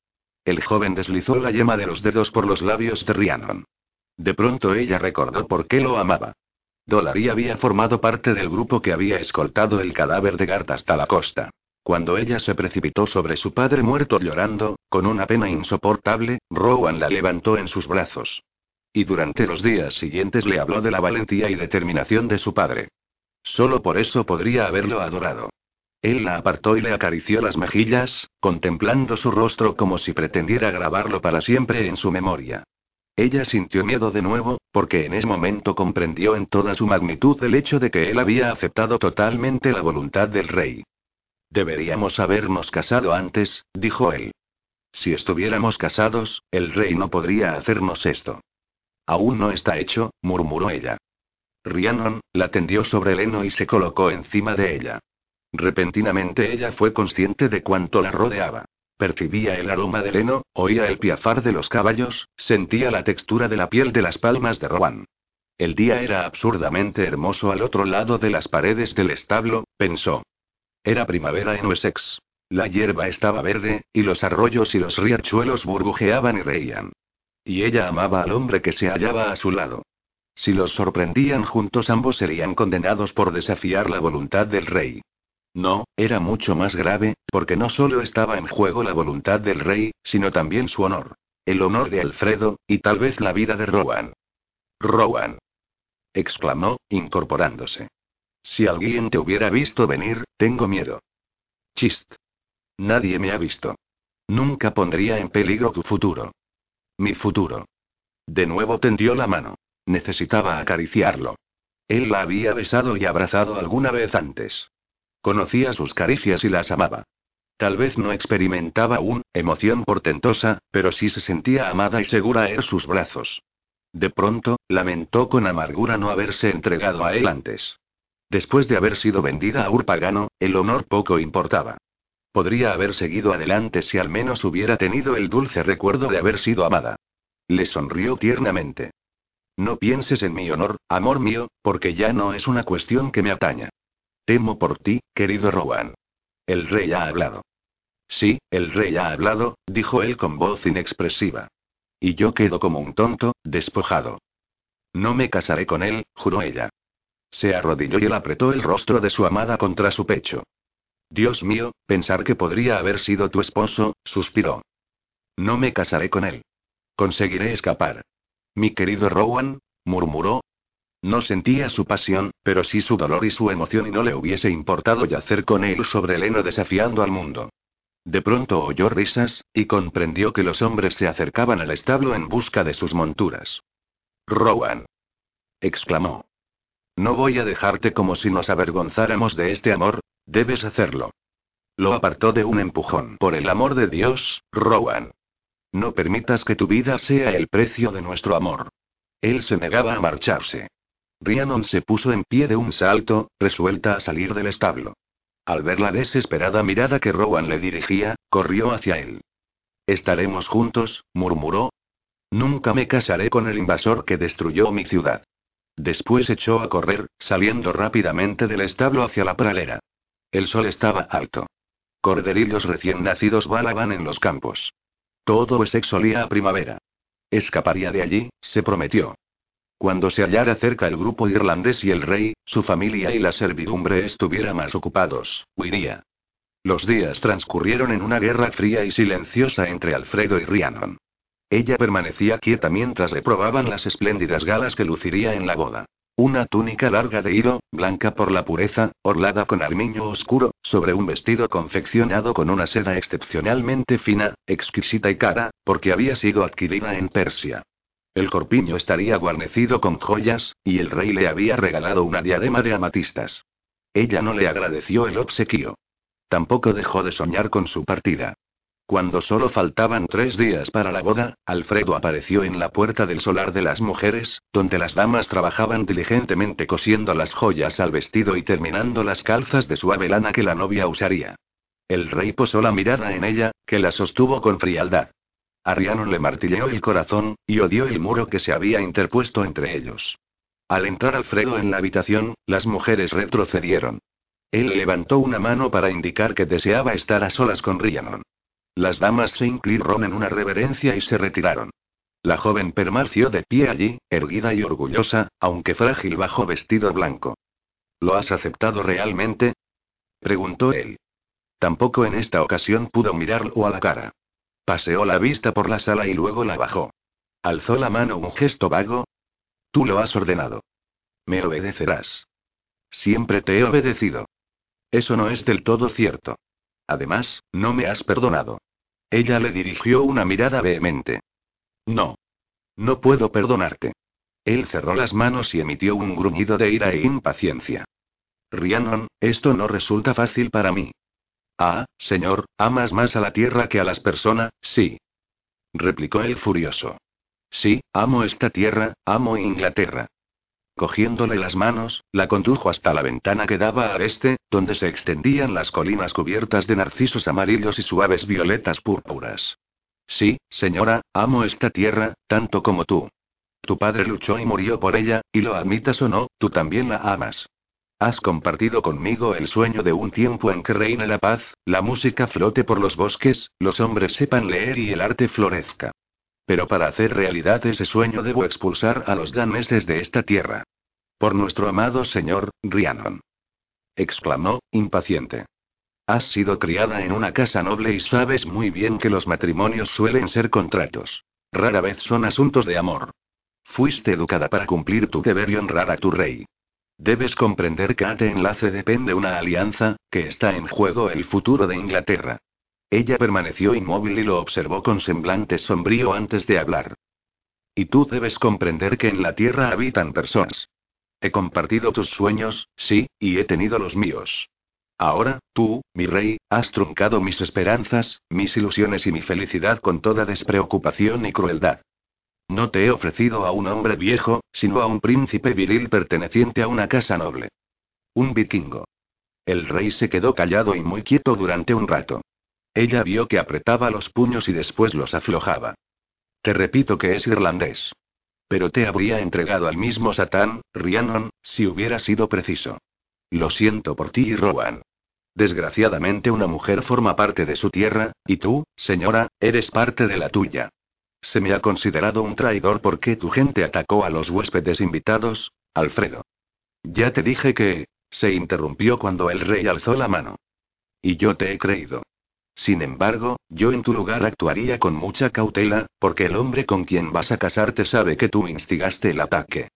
El joven deslizó la yema de los dedos por los labios de Rhiannon. De pronto ella recordó por qué lo amaba. Dolary había formado parte del grupo que había escoltado el cadáver de Gart hasta la costa. Cuando ella se precipitó sobre su padre muerto llorando, con una pena insoportable, Rowan la levantó en sus brazos. Y durante los días siguientes le habló de la valentía y determinación de su padre. Solo por eso podría haberlo adorado. Él la apartó y le acarició las mejillas, contemplando su rostro como si pretendiera grabarlo para siempre en su memoria. Ella sintió miedo de nuevo, porque en ese momento comprendió en toda su magnitud el hecho de que él había aceptado totalmente la voluntad del rey. Deberíamos habernos casado antes, dijo él. Si estuviéramos casados, el rey no podría hacernos esto. Aún no está hecho, murmuró ella. Rhiannon, la tendió sobre el heno y se colocó encima de ella. Repentinamente ella fue consciente de cuánto la rodeaba. Percibía el aroma del heno, oía el piafar de los caballos, sentía la textura de la piel de las palmas de Rowan. El día era absurdamente hermoso al otro lado de las paredes del establo, pensó. Era primavera en Wessex. La hierba estaba verde, y los arroyos y los riachuelos burbujeaban y reían. Y ella amaba al hombre que se hallaba a su lado. Si los sorprendían juntos ambos serían condenados por desafiar la voluntad del rey. No, era mucho más grave, porque no solo estaba en juego la voluntad del rey, sino también su honor. El honor de Alfredo, y tal vez la vida de Rowan. Rowan. exclamó, incorporándose. Si alguien te hubiera visto venir, tengo miedo. Chist. Nadie me ha visto. Nunca pondría en peligro tu futuro. Mi futuro. De nuevo tendió la mano. Necesitaba acariciarlo. Él la había besado y abrazado alguna vez antes. Conocía sus caricias y las amaba. Tal vez no experimentaba aún emoción portentosa, pero sí se sentía amada y segura en sus brazos. De pronto, lamentó con amargura no haberse entregado a él antes. Después de haber sido vendida a Urpagano, el honor poco importaba. Podría haber seguido adelante si al menos hubiera tenido el dulce recuerdo de haber sido amada. Le sonrió tiernamente. No pienses en mi honor, amor mío, porque ya no es una cuestión que me ataña. Temo por ti, querido Rowan. El rey ha hablado. Sí, el rey ha hablado, dijo él con voz inexpresiva. Y yo quedo como un tonto, despojado. No me casaré con él, juró ella. Se arrodilló y él apretó el rostro de su amada contra su pecho. Dios mío, pensar que podría haber sido tu esposo, suspiró. No me casaré con él. Conseguiré escapar. Mi querido Rowan, murmuró, no sentía su pasión, pero sí su dolor y su emoción y no le hubiese importado yacer con él sobre el heno desafiando al mundo. De pronto oyó risas, y comprendió que los hombres se acercaban al establo en busca de sus monturas. Rowan. exclamó. No voy a dejarte como si nos avergonzáramos de este amor, debes hacerlo. Lo apartó de un empujón. Por el amor de Dios, Rowan. No permitas que tu vida sea el precio de nuestro amor. Él se negaba a marcharse. Rhiannon se puso en pie de un salto, resuelta a salir del establo. Al ver la desesperada mirada que Rowan le dirigía, corrió hacia él. Estaremos juntos, murmuró. Nunca me casaré con el invasor que destruyó mi ciudad. Después echó a correr, saliendo rápidamente del establo hacia la pralera. El sol estaba alto. Corderillos recién nacidos balaban en los campos. Todo Essex olía a primavera. Escaparía de allí, se prometió. Cuando se hallara cerca el grupo irlandés y el rey, su familia y la servidumbre estuviera más ocupados, huiría. Los días transcurrieron en una guerra fría y silenciosa entre Alfredo y Rhiannon. Ella permanecía quieta mientras le probaban las espléndidas galas que luciría en la boda. Una túnica larga de hilo, blanca por la pureza, orlada con armiño oscuro, sobre un vestido confeccionado con una seda excepcionalmente fina, exquisita y cara, porque había sido adquirida en Persia. El corpiño estaría guarnecido con joyas, y el rey le había regalado una diadema de amatistas. Ella no le agradeció el obsequio. Tampoco dejó de soñar con su partida. Cuando solo faltaban tres días para la boda, Alfredo apareció en la puerta del solar de las mujeres, donde las damas trabajaban diligentemente cosiendo las joyas al vestido y terminando las calzas de suave lana que la novia usaría. El rey posó la mirada en ella, que la sostuvo con frialdad. Ariano le martilleó el corazón, y odió el muro que se había interpuesto entre ellos. Al entrar Alfredo en la habitación, las mujeres retrocedieron. Él levantó una mano para indicar que deseaba estar a solas con Rhiannon. Las damas se inclinaron en una reverencia y se retiraron. La joven permaneció de pie allí, erguida y orgullosa, aunque frágil bajo vestido blanco. ¿Lo has aceptado realmente? preguntó él. Tampoco en esta ocasión pudo mirarlo a la cara. Paseó la vista por la sala y luego la bajó. Alzó la mano un gesto vago. Tú lo has ordenado. Me obedecerás. Siempre te he obedecido. Eso no es del todo cierto. Además, no me has perdonado. Ella le dirigió una mirada vehemente. No. No puedo perdonarte. Él cerró las manos y emitió un gruñido de ira e impaciencia. Rhiannon, esto no resulta fácil para mí. Ah, señor, amas más a la tierra que a las personas, sí. Replicó él furioso. Sí, amo esta tierra, amo Inglaterra. Cogiéndole las manos, la condujo hasta la ventana que daba al este, donde se extendían las colinas cubiertas de narcisos amarillos y suaves violetas púrpuras. Sí, señora, amo esta tierra, tanto como tú. Tu padre luchó y murió por ella, y lo admitas o no, tú también la amas. Has compartido conmigo el sueño de un tiempo en que reine la paz, la música flote por los bosques, los hombres sepan leer y el arte florezca. Pero para hacer realidad ese sueño debo expulsar a los daneses de esta tierra. Por nuestro amado señor, Rhiannon. exclamó, impaciente. Has sido criada en una casa noble y sabes muy bien que los matrimonios suelen ser contratos. Rara vez son asuntos de amor. Fuiste educada para cumplir tu deber y honrar a tu rey. Debes comprender que a este enlace depende una alianza, que está en juego el futuro de Inglaterra. Ella permaneció inmóvil y lo observó con semblante sombrío antes de hablar. Y tú debes comprender que en la tierra habitan personas. He compartido tus sueños, sí, y he tenido los míos. Ahora, tú, mi rey, has truncado mis esperanzas, mis ilusiones y mi felicidad con toda despreocupación y crueldad. No te he ofrecido a un hombre viejo, sino a un príncipe viril perteneciente a una casa noble. Un vikingo. El rey se quedó callado y muy quieto durante un rato. Ella vio que apretaba los puños y después los aflojaba. Te repito que es irlandés. Pero te habría entregado al mismo Satán, Rhiannon, si hubiera sido preciso. Lo siento por ti y Rowan. Desgraciadamente una mujer forma parte de su tierra, y tú, señora, eres parte de la tuya. Se me ha considerado un traidor porque tu gente atacó a los huéspedes invitados, Alfredo. Ya te dije que... Se interrumpió cuando el rey alzó la mano. Y yo te he creído. Sin embargo, yo en tu lugar actuaría con mucha cautela, porque el hombre con quien vas a casarte sabe que tú instigaste el ataque.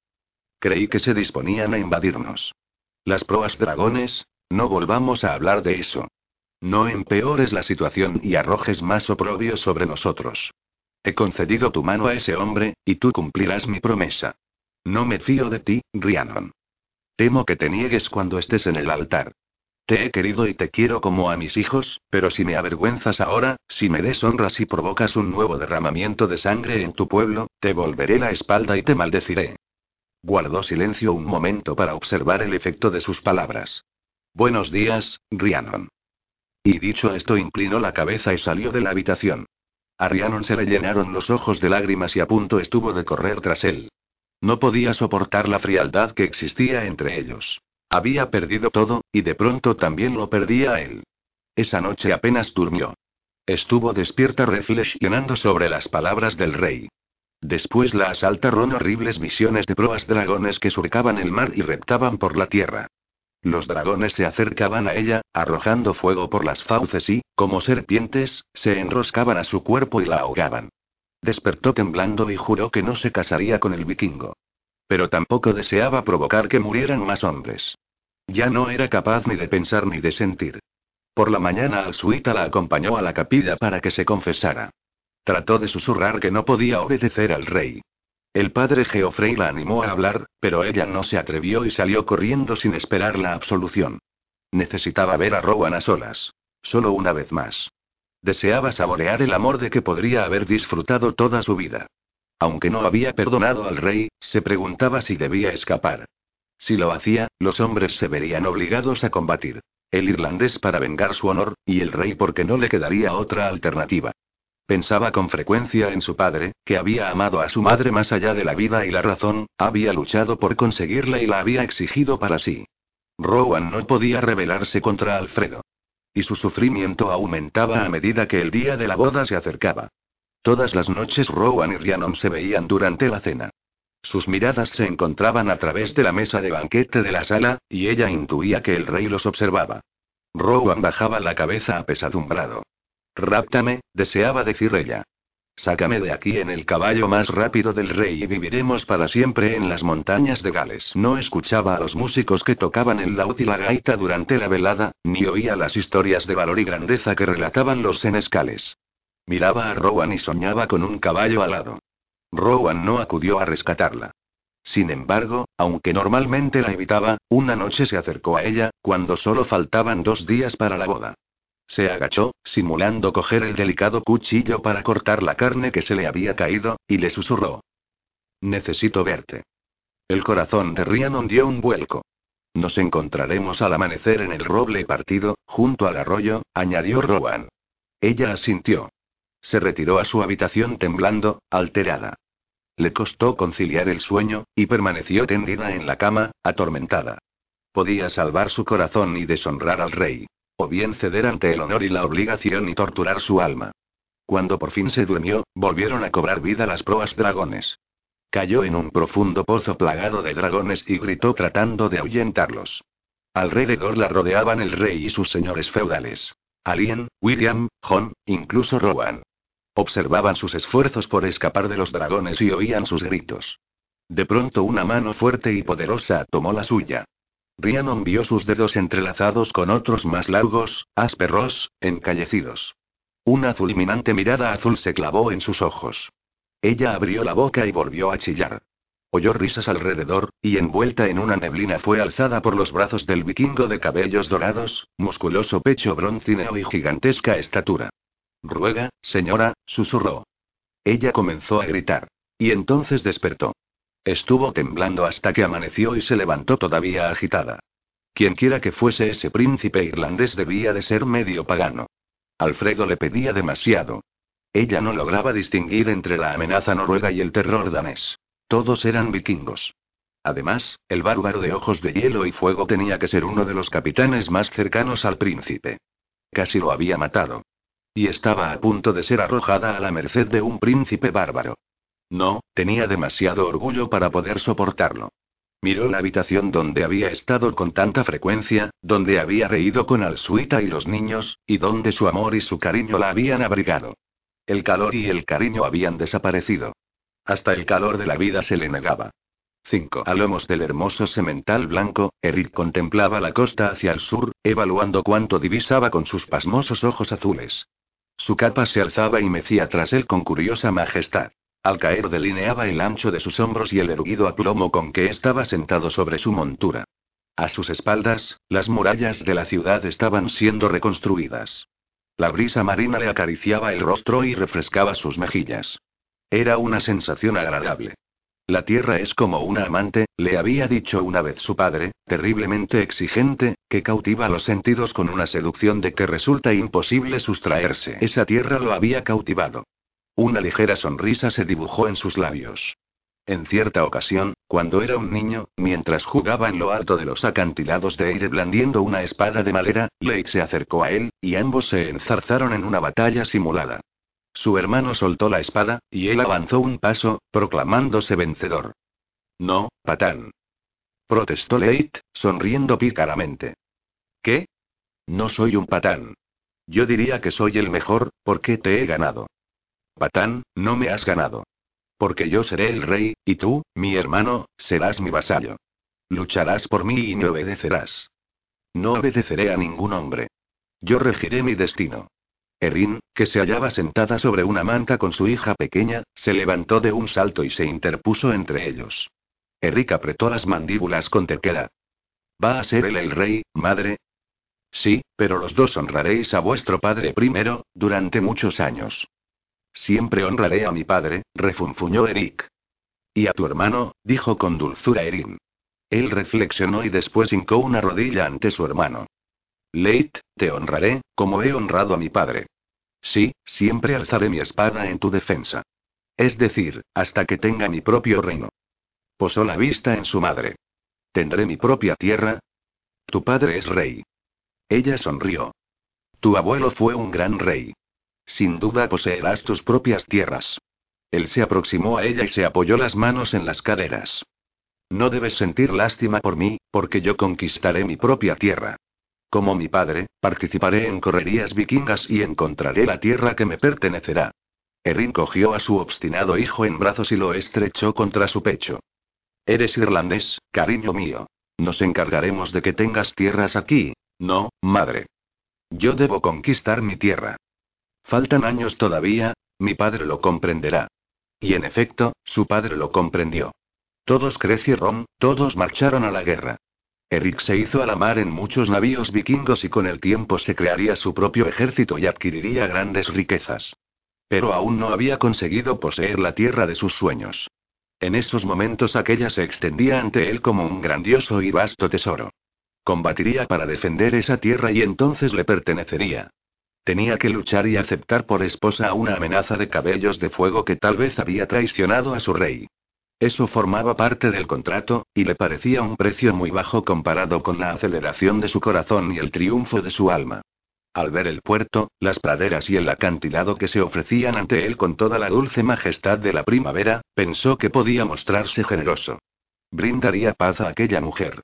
Creí que se disponían a invadirnos. Las proas dragones, no volvamos a hablar de eso. No empeores la situación y arrojes más oprobio sobre nosotros. He concedido tu mano a ese hombre, y tú cumplirás mi promesa. No me fío de ti, Rhiannon. Temo que te niegues cuando estés en el altar. Te he querido y te quiero como a mis hijos, pero si me avergüenzas ahora, si me deshonras y provocas un nuevo derramamiento de sangre en tu pueblo, te volveré la espalda y te maldeciré. Guardó silencio un momento para observar el efecto de sus palabras. Buenos días, Rhiannon. Y dicho esto inclinó la cabeza y salió de la habitación. A Rhiannon se le llenaron los ojos de lágrimas y a punto estuvo de correr tras él. No podía soportar la frialdad que existía entre ellos. Había perdido todo, y de pronto también lo perdía él. Esa noche apenas durmió. Estuvo despierta reflexionando sobre las palabras del rey. Después la asaltaron horribles visiones de proas dragones que surcaban el mar y reptaban por la tierra. Los dragones se acercaban a ella, arrojando fuego por las fauces y, como serpientes, se enroscaban a su cuerpo y la ahogaban. Despertó temblando y juró que no se casaría con el vikingo. Pero tampoco deseaba provocar que murieran más hombres. Ya no era capaz ni de pensar ni de sentir. Por la mañana Alsuita la acompañó a la capilla para que se confesara. Trató de susurrar que no podía obedecer al rey. El padre Geoffrey la animó a hablar, pero ella no se atrevió y salió corriendo sin esperar la absolución. Necesitaba ver a Rowan a solas. Solo una vez más. Deseaba saborear el amor de que podría haber disfrutado toda su vida. Aunque no había perdonado al rey, se preguntaba si debía escapar. Si lo hacía, los hombres se verían obligados a combatir. El irlandés para vengar su honor, y el rey porque no le quedaría otra alternativa. Pensaba con frecuencia en su padre, que había amado a su madre más allá de la vida y la razón, había luchado por conseguirla y la había exigido para sí. Rowan no podía rebelarse contra Alfredo. Y su sufrimiento aumentaba a medida que el día de la boda se acercaba. Todas las noches Rowan y Rhiannon se veían durante la cena. Sus miradas se encontraban a través de la mesa de banquete de la sala, y ella intuía que el rey los observaba. Rowan bajaba la cabeza apesadumbrado. Ráptame, deseaba decir ella. Sácame de aquí en el caballo más rápido del rey y viviremos para siempre en las montañas de Gales. No escuchaba a los músicos que tocaban el laúd y la gaita durante la velada, ni oía las historias de valor y grandeza que relataban los senescales. Miraba a Rowan y soñaba con un caballo alado. Rowan no acudió a rescatarla. Sin embargo, aunque normalmente la evitaba, una noche se acercó a ella, cuando solo faltaban dos días para la boda. Se agachó, simulando coger el delicado cuchillo para cortar la carne que se le había caído, y le susurró. Necesito verte. El corazón de Rhiannon dio un vuelco. Nos encontraremos al amanecer en el roble partido, junto al arroyo, añadió Rowan. Ella asintió. Se retiró a su habitación temblando, alterada. Le costó conciliar el sueño, y permaneció tendida en la cama, atormentada. Podía salvar su corazón y deshonrar al rey. O bien ceder ante el honor y la obligación y torturar su alma. Cuando por fin se durmió, volvieron a cobrar vida las proas dragones. Cayó en un profundo pozo plagado de dragones y gritó tratando de ahuyentarlos. Alrededor la rodeaban el rey y sus señores feudales. Alien, William, John, incluso Rowan. Observaban sus esfuerzos por escapar de los dragones y oían sus gritos. De pronto una mano fuerte y poderosa tomó la suya. Rhiannon vio sus dedos entrelazados con otros más largos, ásperos, encallecidos. Una fulminante mirada azul se clavó en sus ojos. Ella abrió la boca y volvió a chillar. Oyó risas alrededor, y envuelta en una neblina fue alzada por los brazos del vikingo de cabellos dorados, musculoso pecho broncíneo y gigantesca estatura. Ruega, señora, susurró. Ella comenzó a gritar. Y entonces despertó. Estuvo temblando hasta que amaneció y se levantó todavía agitada. Quienquiera que fuese ese príncipe irlandés debía de ser medio pagano. Alfredo le pedía demasiado. Ella no lograba distinguir entre la amenaza noruega y el terror danés. Todos eran vikingos. Además, el bárbaro de ojos de hielo y fuego tenía que ser uno de los capitanes más cercanos al príncipe. Casi lo había matado. Y estaba a punto de ser arrojada a la merced de un príncipe bárbaro. No, tenía demasiado orgullo para poder soportarlo. Miró la habitación donde había estado con tanta frecuencia, donde había reído con Alsuita y los niños, y donde su amor y su cariño la habían abrigado. El calor y el cariño habían desaparecido. Hasta el calor de la vida se le negaba. 5. A lomos del hermoso semental blanco, Eric contemplaba la costa hacia el sur, evaluando cuánto divisaba con sus pasmosos ojos azules. Su capa se alzaba y mecía tras él con curiosa majestad. Al caer delineaba el ancho de sus hombros y el erguido aplomo con que estaba sentado sobre su montura. A sus espaldas, las murallas de la ciudad estaban siendo reconstruidas. La brisa marina le acariciaba el rostro y refrescaba sus mejillas. Era una sensación agradable. La tierra es como una amante, le había dicho una vez su padre, terriblemente exigente, que cautiva los sentidos con una seducción de que resulta imposible sustraerse. Esa tierra lo había cautivado. Una ligera sonrisa se dibujó en sus labios. En cierta ocasión, cuando era un niño, mientras jugaba en lo alto de los acantilados de aire blandiendo una espada de madera, Blake se acercó a él, y ambos se enzarzaron en una batalla simulada. Su hermano soltó la espada, y él avanzó un paso, proclamándose vencedor. No, patán. Protestó Leit, sonriendo pícaramente. ¿Qué? No soy un patán. Yo diría que soy el mejor, porque te he ganado. Patán, no me has ganado. Porque yo seré el rey, y tú, mi hermano, serás mi vasallo. Lucharás por mí y me obedecerás. No obedeceré a ningún hombre. Yo regiré mi destino. Erin, que se hallaba sentada sobre una manta con su hija pequeña, se levantó de un salto y se interpuso entre ellos. Eric apretó las mandíbulas con terquedad. ¿Va a ser él el rey, madre? Sí, pero los dos honraréis a vuestro padre primero, durante muchos años. Siempre honraré a mi padre, refunfuñó Eric. Y a tu hermano, dijo con dulzura Erin. Él reflexionó y después hincó una rodilla ante su hermano. Leit, te honraré, como he honrado a mi padre. Sí, siempre alzaré mi espada en tu defensa. Es decir, hasta que tenga mi propio reino. Posó la vista en su madre. ¿Tendré mi propia tierra? Tu padre es rey. Ella sonrió. Tu abuelo fue un gran rey. Sin duda poseerás tus propias tierras. Él se aproximó a ella y se apoyó las manos en las caderas. No debes sentir lástima por mí, porque yo conquistaré mi propia tierra. Como mi padre, participaré en correrías vikingas y encontraré la tierra que me pertenecerá. Erin cogió a su obstinado hijo en brazos y lo estrechó contra su pecho. Eres irlandés, cariño mío. Nos encargaremos de que tengas tierras aquí. No, madre. Yo debo conquistar mi tierra. Faltan años todavía, mi padre lo comprenderá. Y en efecto, su padre lo comprendió. Todos crecieron, todos marcharon a la guerra. Eric se hizo a la mar en muchos navíos vikingos y con el tiempo se crearía su propio ejército y adquiriría grandes riquezas. Pero aún no había conseguido poseer la tierra de sus sueños. En esos momentos aquella se extendía ante él como un grandioso y vasto tesoro. Combatiría para defender esa tierra y entonces le pertenecería. Tenía que luchar y aceptar por esposa a una amenaza de cabellos de fuego que tal vez había traicionado a su rey. Eso formaba parte del contrato, y le parecía un precio muy bajo comparado con la aceleración de su corazón y el triunfo de su alma. Al ver el puerto, las praderas y el acantilado que se ofrecían ante él con toda la dulce majestad de la primavera, pensó que podía mostrarse generoso. Brindaría paz a aquella mujer.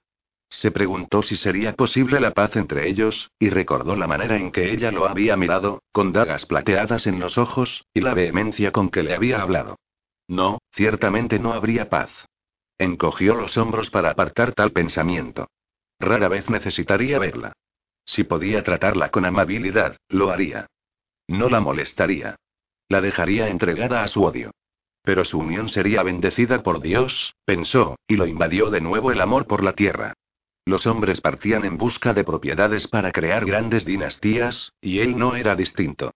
Se preguntó si sería posible la paz entre ellos, y recordó la manera en que ella lo había mirado, con dagas plateadas en los ojos, y la vehemencia con que le había hablado. No, ciertamente no habría paz. Encogió los hombros para apartar tal pensamiento. Rara vez necesitaría verla. Si podía tratarla con amabilidad, lo haría. No la molestaría. La dejaría entregada a su odio. Pero su unión sería bendecida por Dios, pensó, y lo invadió de nuevo el amor por la tierra. Los hombres partían en busca de propiedades para crear grandes dinastías, y él no era distinto.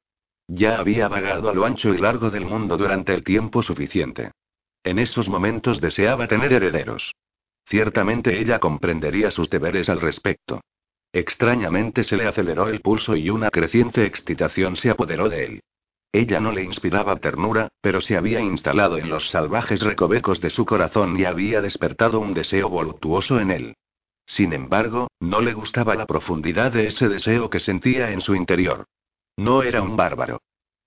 Ya había vagado a lo ancho y largo del mundo durante el tiempo suficiente. En esos momentos deseaba tener herederos. Ciertamente ella comprendería sus deberes al respecto. Extrañamente se le aceleró el pulso y una creciente excitación se apoderó de él. Ella no le inspiraba ternura, pero se había instalado en los salvajes recovecos de su corazón y había despertado un deseo voluptuoso en él. Sin embargo, no le gustaba la profundidad de ese deseo que sentía en su interior. No era un bárbaro.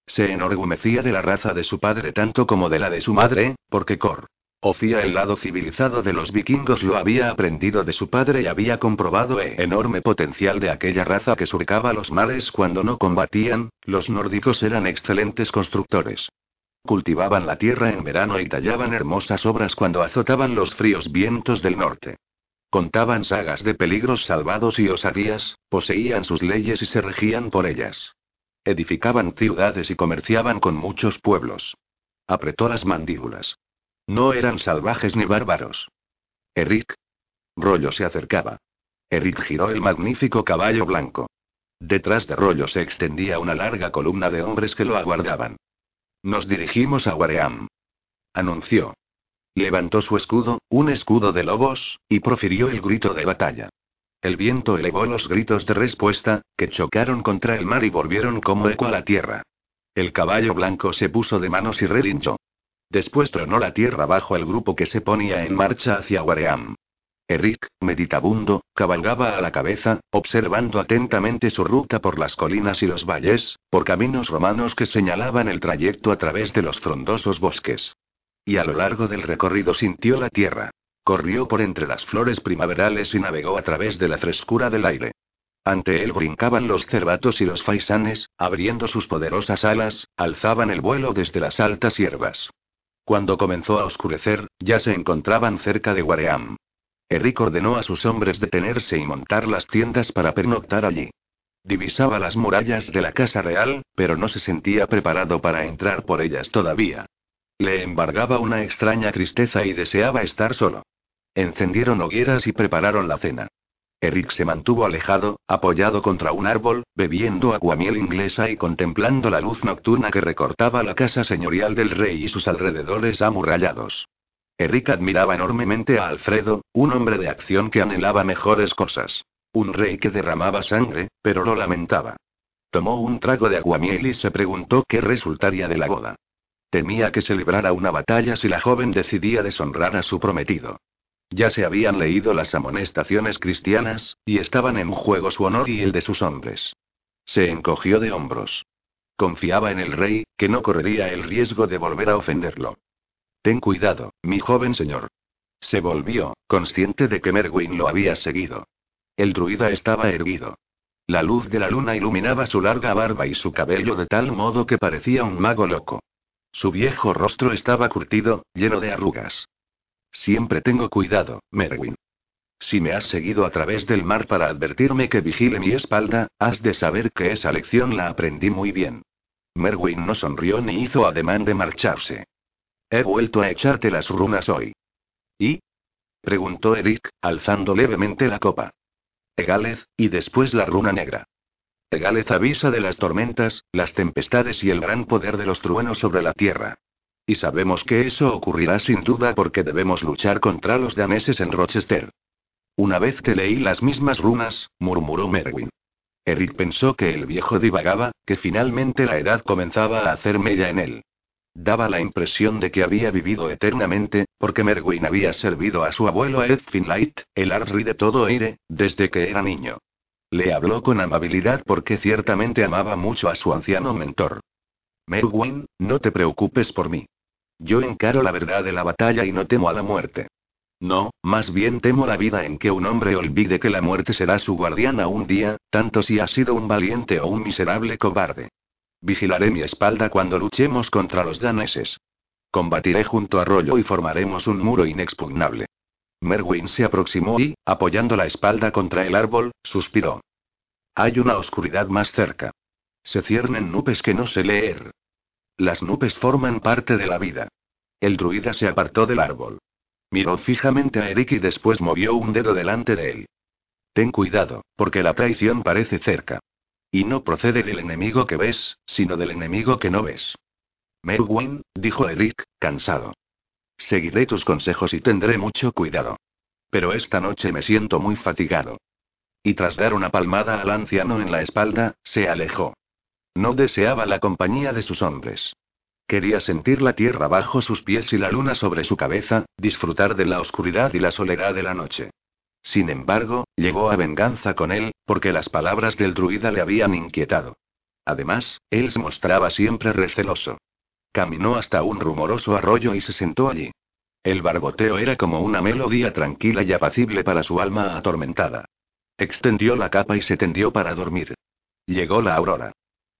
Se enorgullecía de la raza de su padre tanto como de la de su madre, porque Cor Ocia el lado civilizado de los vikingos lo había aprendido de su padre y había comprobado el enorme potencial de aquella raza que surcaba los mares cuando no combatían, los nórdicos eran excelentes constructores. Cultivaban la tierra en verano y tallaban hermosas obras cuando azotaban los fríos vientos del norte. Contaban sagas de peligros salvados y osadías, poseían sus leyes y se regían por ellas. Edificaban ciudades y comerciaban con muchos pueblos. Apretó las mandíbulas. No eran salvajes ni bárbaros. Eric. Rollo se acercaba. Eric giró el magnífico caballo blanco. Detrás de Rollo se extendía una larga columna de hombres que lo aguardaban. Nos dirigimos a Waream. Anunció. Levantó su escudo, un escudo de lobos, y profirió el grito de batalla. El viento elevó los gritos de respuesta, que chocaron contra el mar y volvieron como eco a la tierra. El caballo blanco se puso de manos y relinchó. Después tronó la tierra bajo el grupo que se ponía en marcha hacia Waream. Eric, meditabundo, cabalgaba a la cabeza, observando atentamente su ruta por las colinas y los valles, por caminos romanos que señalaban el trayecto a través de los frondosos bosques. Y a lo largo del recorrido sintió la tierra. Corrió por entre las flores primaverales y navegó a través de la frescura del aire. Ante él brincaban los cervatos y los faisanes, abriendo sus poderosas alas, alzaban el vuelo desde las altas hierbas. Cuando comenzó a oscurecer, ya se encontraban cerca de Waream. Eric ordenó a sus hombres detenerse y montar las tiendas para pernoctar allí. Divisaba las murallas de la casa real, pero no se sentía preparado para entrar por ellas todavía. Le embargaba una extraña tristeza y deseaba estar solo. Encendieron hogueras y prepararon la cena. Eric se mantuvo alejado, apoyado contra un árbol, bebiendo aguamiel inglesa y contemplando la luz nocturna que recortaba la casa señorial del rey y sus alrededores amurrallados. Eric admiraba enormemente a Alfredo, un hombre de acción que anhelaba mejores cosas. Un rey que derramaba sangre, pero lo lamentaba. Tomó un trago de aguamiel y se preguntó qué resultaría de la boda. Temía que se librara una batalla si la joven decidía deshonrar a su prometido. Ya se habían leído las amonestaciones cristianas, y estaban en juego su honor y el de sus hombres. Se encogió de hombros. Confiaba en el rey, que no correría el riesgo de volver a ofenderlo. Ten cuidado, mi joven señor. Se volvió, consciente de que Merwin lo había seguido. El druida estaba erguido. La luz de la luna iluminaba su larga barba y su cabello de tal modo que parecía un mago loco. Su viejo rostro estaba curtido, lleno de arrugas. Siempre tengo cuidado, Merwin. Si me has seguido a través del mar para advertirme que vigile mi espalda, has de saber que esa lección la aprendí muy bien. Merwin no sonrió ni hizo ademán de marcharse. He vuelto a echarte las runas hoy. ¿Y? preguntó Eric, alzando levemente la copa. Egalez, y después la runa negra. Egalez avisa de las tormentas, las tempestades y el gran poder de los truenos sobre la tierra. Y sabemos que eso ocurrirá sin duda porque debemos luchar contra los daneses en Rochester. Una vez que leí las mismas runas, murmuró Merwin. Eric pensó que el viejo divagaba, que finalmente la edad comenzaba a hacer mella en él. Daba la impresión de que había vivido eternamente, porque Merwin había servido a su abuelo Ed Finlight, el Arri de todo aire, desde que era niño. Le habló con amabilidad porque ciertamente amaba mucho a su anciano mentor. Merwin, no te preocupes por mí. Yo encaro la verdad de la batalla y no temo a la muerte. No, más bien temo la vida en que un hombre olvide que la muerte será su guardiana un día, tanto si ha sido un valiente o un miserable cobarde. Vigilaré mi espalda cuando luchemos contra los daneses. Combatiré junto a Rollo y formaremos un muro inexpugnable. Merwin se aproximó y, apoyando la espalda contra el árbol, suspiró. Hay una oscuridad más cerca. Se ciernen nubes que no sé leer. Las nubes forman parte de la vida. El druida se apartó del árbol. Miró fijamente a Eric y después movió un dedo delante de él. Ten cuidado, porque la traición parece cerca. Y no procede del enemigo que ves, sino del enemigo que no ves. Merwin, dijo Eric, cansado. Seguiré tus consejos y tendré mucho cuidado. Pero esta noche me siento muy fatigado. Y tras dar una palmada al anciano en la espalda, se alejó. No deseaba la compañía de sus hombres. Quería sentir la tierra bajo sus pies y la luna sobre su cabeza, disfrutar de la oscuridad y la soledad de la noche. Sin embargo, llegó a venganza con él, porque las palabras del druida le habían inquietado. Además, él se mostraba siempre receloso. Caminó hasta un rumoroso arroyo y se sentó allí. El barboteo era como una melodía tranquila y apacible para su alma atormentada. Extendió la capa y se tendió para dormir. Llegó la aurora.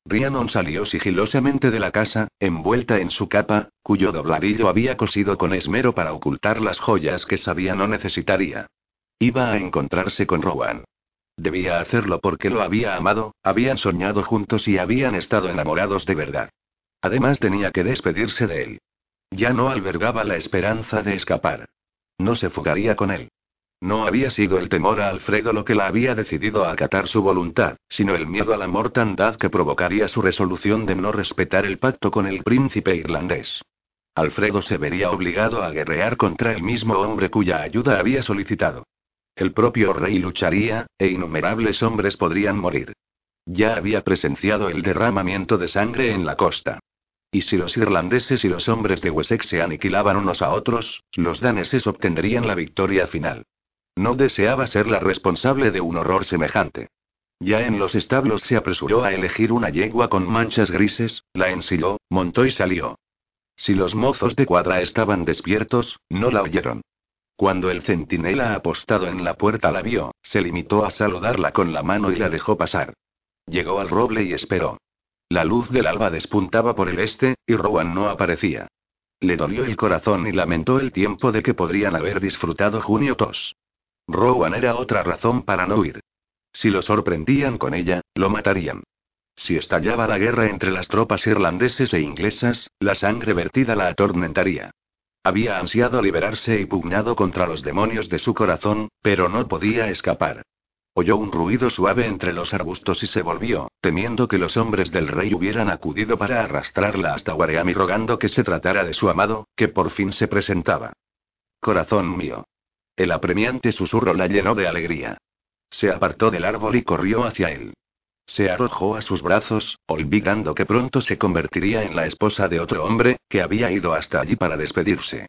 Rhiannon salió sigilosamente de la casa, envuelta en su capa, cuyo dobladillo había cosido con esmero para ocultar las joyas que sabía no necesitaría. Iba a encontrarse con Rowan. Debía hacerlo porque lo había amado, habían soñado juntos y habían estado enamorados de verdad. Además tenía que despedirse de él. Ya no albergaba la esperanza de escapar. No se fugaría con él. No había sido el temor a Alfredo lo que la había decidido a acatar su voluntad, sino el miedo a la mortandad que provocaría su resolución de no respetar el pacto con el príncipe irlandés. Alfredo se vería obligado a guerrear contra el mismo hombre cuya ayuda había solicitado. El propio rey lucharía, e innumerables hombres podrían morir. Ya había presenciado el derramamiento de sangre en la costa. Y si los irlandeses y los hombres de Wessex se aniquilaban unos a otros, los daneses obtendrían la victoria final. No deseaba ser la responsable de un horror semejante. Ya en los establos se apresuró a elegir una yegua con manchas grises, la ensilló, montó y salió. Si los mozos de cuadra estaban despiertos, no la oyeron. Cuando el centinela apostado en la puerta la vio, se limitó a saludarla con la mano y la dejó pasar. Llegó al roble y esperó. La luz del alba despuntaba por el este, y Rowan no aparecía. Le dolió el corazón y lamentó el tiempo de que podrían haber disfrutado junio tos. Rowan era otra razón para no huir. Si lo sorprendían con ella, lo matarían. Si estallaba la guerra entre las tropas irlandeses e inglesas, la sangre vertida la atormentaría. Había ansiado liberarse y pugnado contra los demonios de su corazón, pero no podía escapar. Oyó un ruido suave entre los arbustos y se volvió, temiendo que los hombres del rey hubieran acudido para arrastrarla hasta Guareami rogando que se tratara de su amado, que por fin se presentaba. Corazón mío. El apremiante susurro la llenó de alegría. Se apartó del árbol y corrió hacia él. Se arrojó a sus brazos, olvidando que pronto se convertiría en la esposa de otro hombre, que había ido hasta allí para despedirse.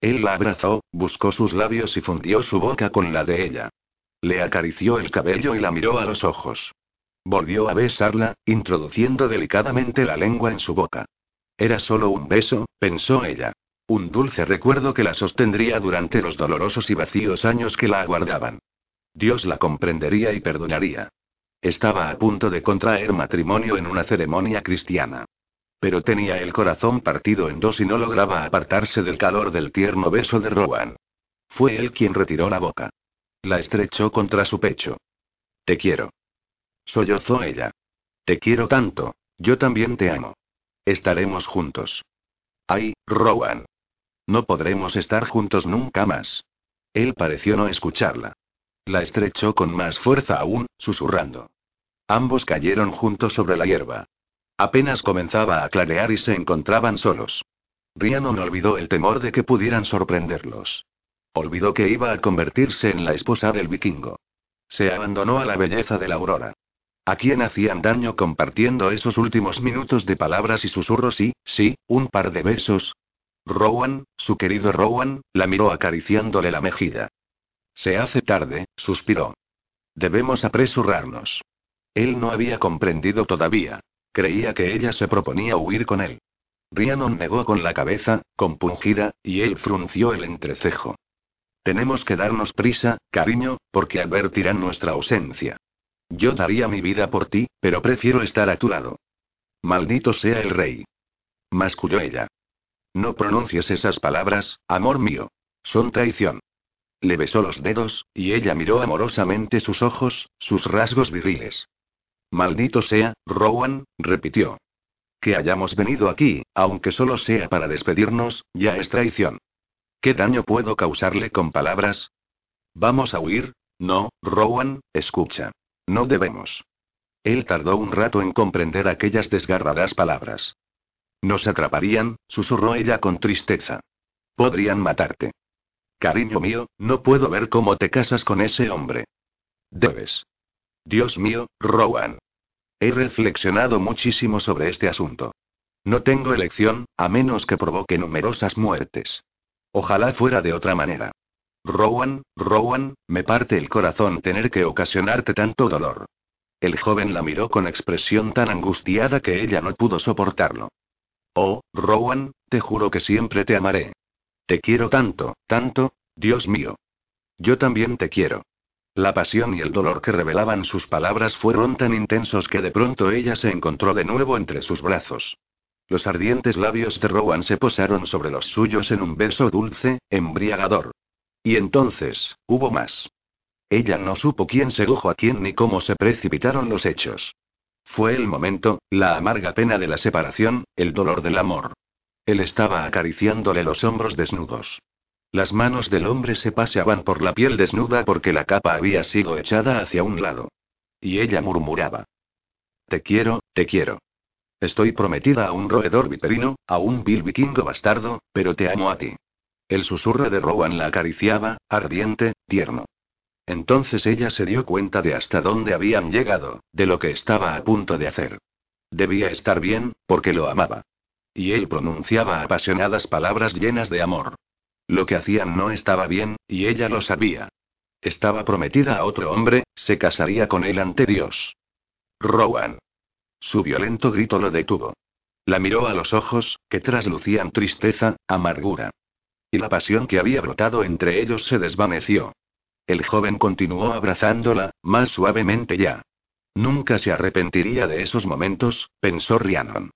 Él la abrazó, buscó sus labios y fundió su boca con la de ella. Le acarició el cabello y la miró a los ojos. Volvió a besarla, introduciendo delicadamente la lengua en su boca. Era solo un beso, pensó ella. Un dulce recuerdo que la sostendría durante los dolorosos y vacíos años que la aguardaban. Dios la comprendería y perdonaría. Estaba a punto de contraer matrimonio en una ceremonia cristiana. Pero tenía el corazón partido en dos y no lograba apartarse del calor del tierno beso de Rowan. Fue él quien retiró la boca. La estrechó contra su pecho. Te quiero. Sollozó ella. Te quiero tanto, yo también te amo. Estaremos juntos. Ay, Rowan. No podremos estar juntos nunca más. Él pareció no escucharla. La estrechó con más fuerza aún, susurrando. Ambos cayeron juntos sobre la hierba. Apenas comenzaba a clarear y se encontraban solos. Rhiannon olvidó el temor de que pudieran sorprenderlos. Olvidó que iba a convertirse en la esposa del vikingo. Se abandonó a la belleza de la aurora. ¿A quién hacían daño compartiendo esos últimos minutos de palabras y susurros y, sí, un par de besos? Rowan, su querido Rowan, la miró acariciándole la mejilla. Se hace tarde, suspiró. Debemos apresurarnos. Él no había comprendido todavía. Creía que ella se proponía huir con él. Rhiannon negó con la cabeza, compungida, y él frunció el entrecejo. Tenemos que darnos prisa, cariño, porque advertirán nuestra ausencia. Yo daría mi vida por ti, pero prefiero estar a tu lado. Maldito sea el rey. Masculló ella. No pronuncies esas palabras, amor mío. Son traición. Le besó los dedos, y ella miró amorosamente sus ojos, sus rasgos viriles. Maldito sea, Rowan, repitió. Que hayamos venido aquí, aunque solo sea para despedirnos, ya es traición. ¿Qué daño puedo causarle con palabras? ¿Vamos a huir? No, Rowan, escucha. No debemos. Él tardó un rato en comprender aquellas desgarradas palabras. Nos atraparían, susurró ella con tristeza. Podrían matarte. Cariño mío, no puedo ver cómo te casas con ese hombre. Debes. Dios mío, Rowan. He reflexionado muchísimo sobre este asunto. No tengo elección, a menos que provoque numerosas muertes. Ojalá fuera de otra manera. Rowan, Rowan, me parte el corazón tener que ocasionarte tanto dolor. El joven la miró con expresión tan angustiada que ella no pudo soportarlo. Oh, Rowan, te juro que siempre te amaré. Te quiero tanto, tanto, Dios mío. Yo también te quiero. La pasión y el dolor que revelaban sus palabras fueron tan intensos que de pronto ella se encontró de nuevo entre sus brazos. Los ardientes labios de Rowan se posaron sobre los suyos en un beso dulce, embriagador. Y entonces, hubo más. Ella no supo quién sedujo a quién ni cómo se precipitaron los hechos. Fue el momento, la amarga pena de la separación, el dolor del amor. Él estaba acariciándole los hombros desnudos. Las manos del hombre se paseaban por la piel desnuda porque la capa había sido echada hacia un lado. Y ella murmuraba. Te quiero, te quiero. Estoy prometida a un roedor viperino, a un vil vikingo bastardo, pero te amo a ti. El susurro de Rowan la acariciaba, ardiente, tierno. Entonces ella se dio cuenta de hasta dónde habían llegado, de lo que estaba a punto de hacer. Debía estar bien, porque lo amaba. Y él pronunciaba apasionadas palabras llenas de amor. Lo que hacían no estaba bien, y ella lo sabía. Estaba prometida a otro hombre, se casaría con él ante Dios. Rowan. Su violento grito lo detuvo. La miró a los ojos, que traslucían tristeza, amargura. Y la pasión que había brotado entre ellos se desvaneció. El joven continuó abrazándola, más suavemente ya. Nunca se arrepentiría de esos momentos, pensó Rhiannon.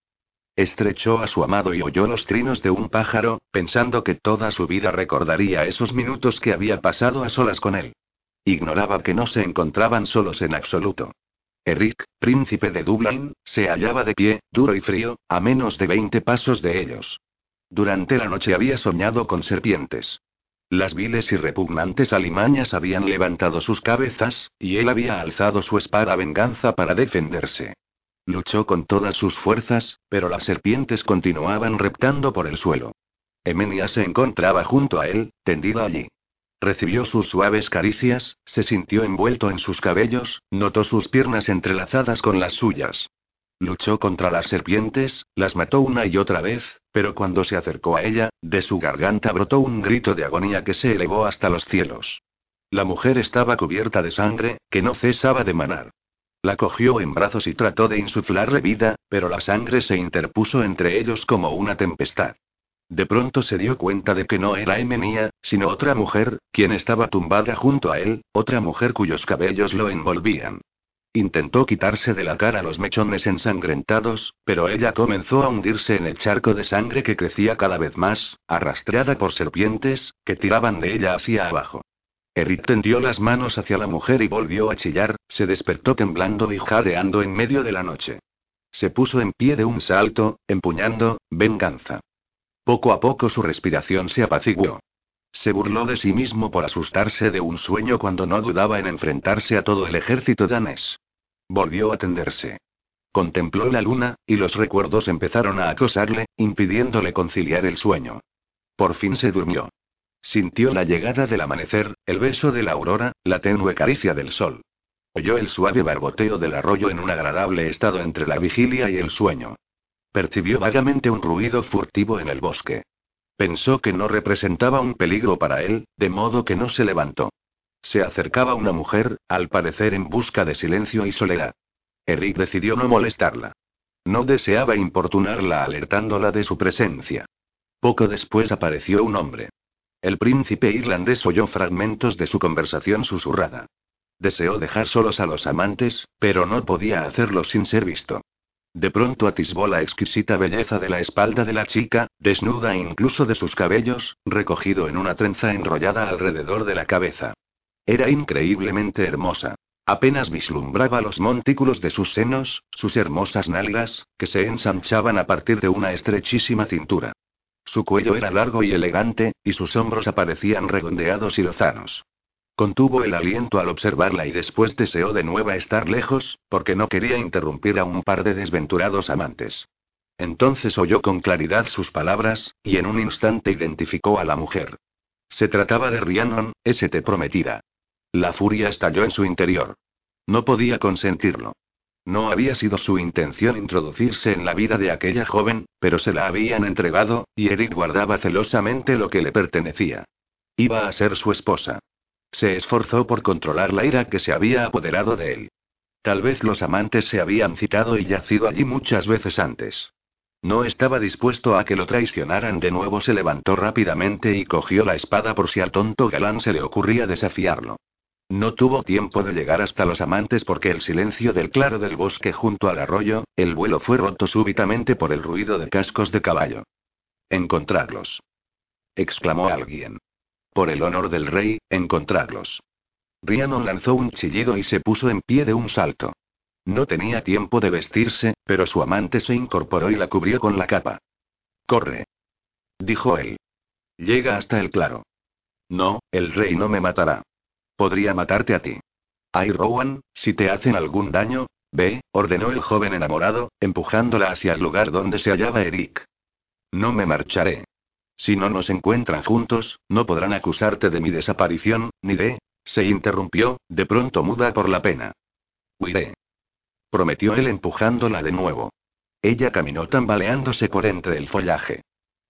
Estrechó a su amado y oyó los trinos de un pájaro, pensando que toda su vida recordaría esos minutos que había pasado a solas con él. Ignoraba que no se encontraban solos en absoluto. Eric, príncipe de Dublín, se hallaba de pie, duro y frío, a menos de veinte pasos de ellos. Durante la noche había soñado con serpientes. Las viles y repugnantes alimañas habían levantado sus cabezas, y él había alzado su espada venganza para defenderse. Luchó con todas sus fuerzas, pero las serpientes continuaban reptando por el suelo. Emenia se encontraba junto a él, tendida allí. Recibió sus suaves caricias, se sintió envuelto en sus cabellos, notó sus piernas entrelazadas con las suyas. Luchó contra las serpientes, las mató una y otra vez, pero cuando se acercó a ella, de su garganta brotó un grito de agonía que se elevó hasta los cielos. La mujer estaba cubierta de sangre, que no cesaba de manar. La cogió en brazos y trató de insuflarle vida, pero la sangre se interpuso entre ellos como una tempestad. De pronto se dio cuenta de que no era Emenia, sino otra mujer, quien estaba tumbada junto a él, otra mujer cuyos cabellos lo envolvían. Intentó quitarse de la cara los mechones ensangrentados, pero ella comenzó a hundirse en el charco de sangre que crecía cada vez más, arrastrada por serpientes, que tiraban de ella hacia abajo. Eric tendió las manos hacia la mujer y volvió a chillar, se despertó temblando y jadeando en medio de la noche. Se puso en pie de un salto, empuñando, venganza. Poco a poco su respiración se apaciguó. Se burló de sí mismo por asustarse de un sueño cuando no dudaba en enfrentarse a todo el ejército danés. Volvió a tenderse. Contempló la luna, y los recuerdos empezaron a acosarle, impidiéndole conciliar el sueño. Por fin se durmió. Sintió la llegada del amanecer, el beso de la aurora, la tenue caricia del sol. Oyó el suave barboteo del arroyo en un agradable estado entre la vigilia y el sueño. Percibió vagamente un ruido furtivo en el bosque. Pensó que no representaba un peligro para él, de modo que no se levantó. Se acercaba una mujer, al parecer en busca de silencio y soledad. Eric decidió no molestarla. No deseaba importunarla alertándola de su presencia. Poco después apareció un hombre. El príncipe irlandés oyó fragmentos de su conversación susurrada. Deseó dejar solos a los amantes, pero no podía hacerlo sin ser visto. De pronto atisbó la exquisita belleza de la espalda de la chica, desnuda incluso de sus cabellos, recogido en una trenza enrollada alrededor de la cabeza. Era increíblemente hermosa. Apenas vislumbraba los montículos de sus senos, sus hermosas nalgas, que se ensanchaban a partir de una estrechísima cintura. Su cuello era largo y elegante, y sus hombros aparecían redondeados y lozanos. Contuvo el aliento al observarla y después deseó de nuevo estar lejos, porque no quería interrumpir a un par de desventurados amantes. Entonces oyó con claridad sus palabras, y en un instante identificó a la mujer. Se trataba de Rhiannon, St. prometida. La furia estalló en su interior. No podía consentirlo. No había sido su intención introducirse en la vida de aquella joven, pero se la habían entregado, y Eric guardaba celosamente lo que le pertenecía. Iba a ser su esposa. Se esforzó por controlar la ira que se había apoderado de él. Tal vez los amantes se habían citado y yacido allí muchas veces antes. No estaba dispuesto a que lo traicionaran de nuevo. Se levantó rápidamente y cogió la espada por si al tonto galán se le ocurría desafiarlo. No tuvo tiempo de llegar hasta los amantes porque el silencio del claro del bosque junto al arroyo, el vuelo fue roto súbitamente por el ruido de cascos de caballo. Encontrarlos. exclamó alguien. Por el honor del rey, encontrarlos. Rhiannon lanzó un chillido y se puso en pie de un salto. No tenía tiempo de vestirse, pero su amante se incorporó y la cubrió con la capa. Corre. Dijo él. Llega hasta el claro. No, el rey no me matará. Podría matarte a ti. Ay, Rowan, si te hacen algún daño, ve, ordenó el joven enamorado, empujándola hacia el lugar donde se hallaba Eric. No me marcharé. Si no nos encuentran juntos, no podrán acusarte de mi desaparición, ni de... Se interrumpió, de pronto muda por la pena. Huiré. Prometió él empujándola de nuevo. Ella caminó tambaleándose por entre el follaje.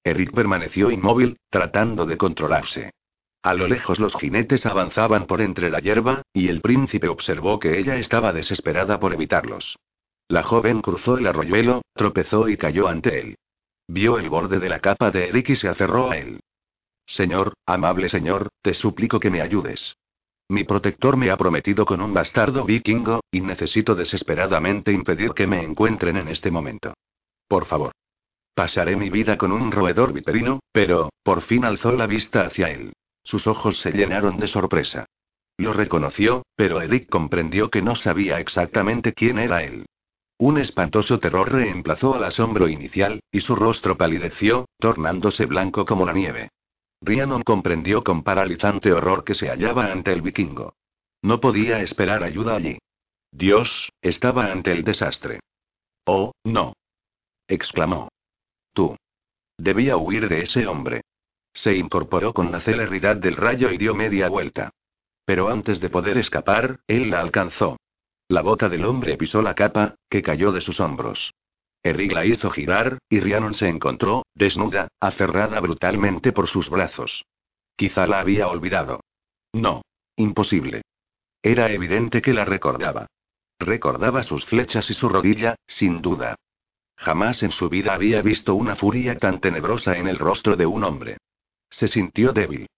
Eric permaneció inmóvil, tratando de controlarse. A lo lejos los jinetes avanzaban por entre la hierba, y el príncipe observó que ella estaba desesperada por evitarlos. La joven cruzó el arroyuelo, tropezó y cayó ante él. Vio el borde de la capa de Eric y se aferró a él. Señor, amable señor, te suplico que me ayudes. Mi protector me ha prometido con un bastardo vikingo, y necesito desesperadamente impedir que me encuentren en este momento. Por favor. Pasaré mi vida con un roedor viperino, pero, por fin alzó la vista hacia él. Sus ojos se llenaron de sorpresa. Lo reconoció, pero Eric comprendió que no sabía exactamente quién era él. Un espantoso terror reemplazó al asombro inicial, y su rostro palideció, tornándose blanco como la nieve. Rhiannon comprendió con paralizante horror que se hallaba ante el vikingo. No podía esperar ayuda allí. Dios, estaba ante el desastre. Oh, no. exclamó. Tú. Debía huir de ese hombre. Se incorporó con la celeridad del rayo y dio media vuelta. Pero antes de poder escapar, él la alcanzó. La bota del hombre pisó la capa, que cayó de sus hombros. Eric la hizo girar, y Rhiannon se encontró, desnuda, aferrada brutalmente por sus brazos. Quizá la había olvidado. No. Imposible. Era evidente que la recordaba. Recordaba sus flechas y su rodilla, sin duda. Jamás en su vida había visto una furia tan tenebrosa en el rostro de un hombre. Se sintió débil.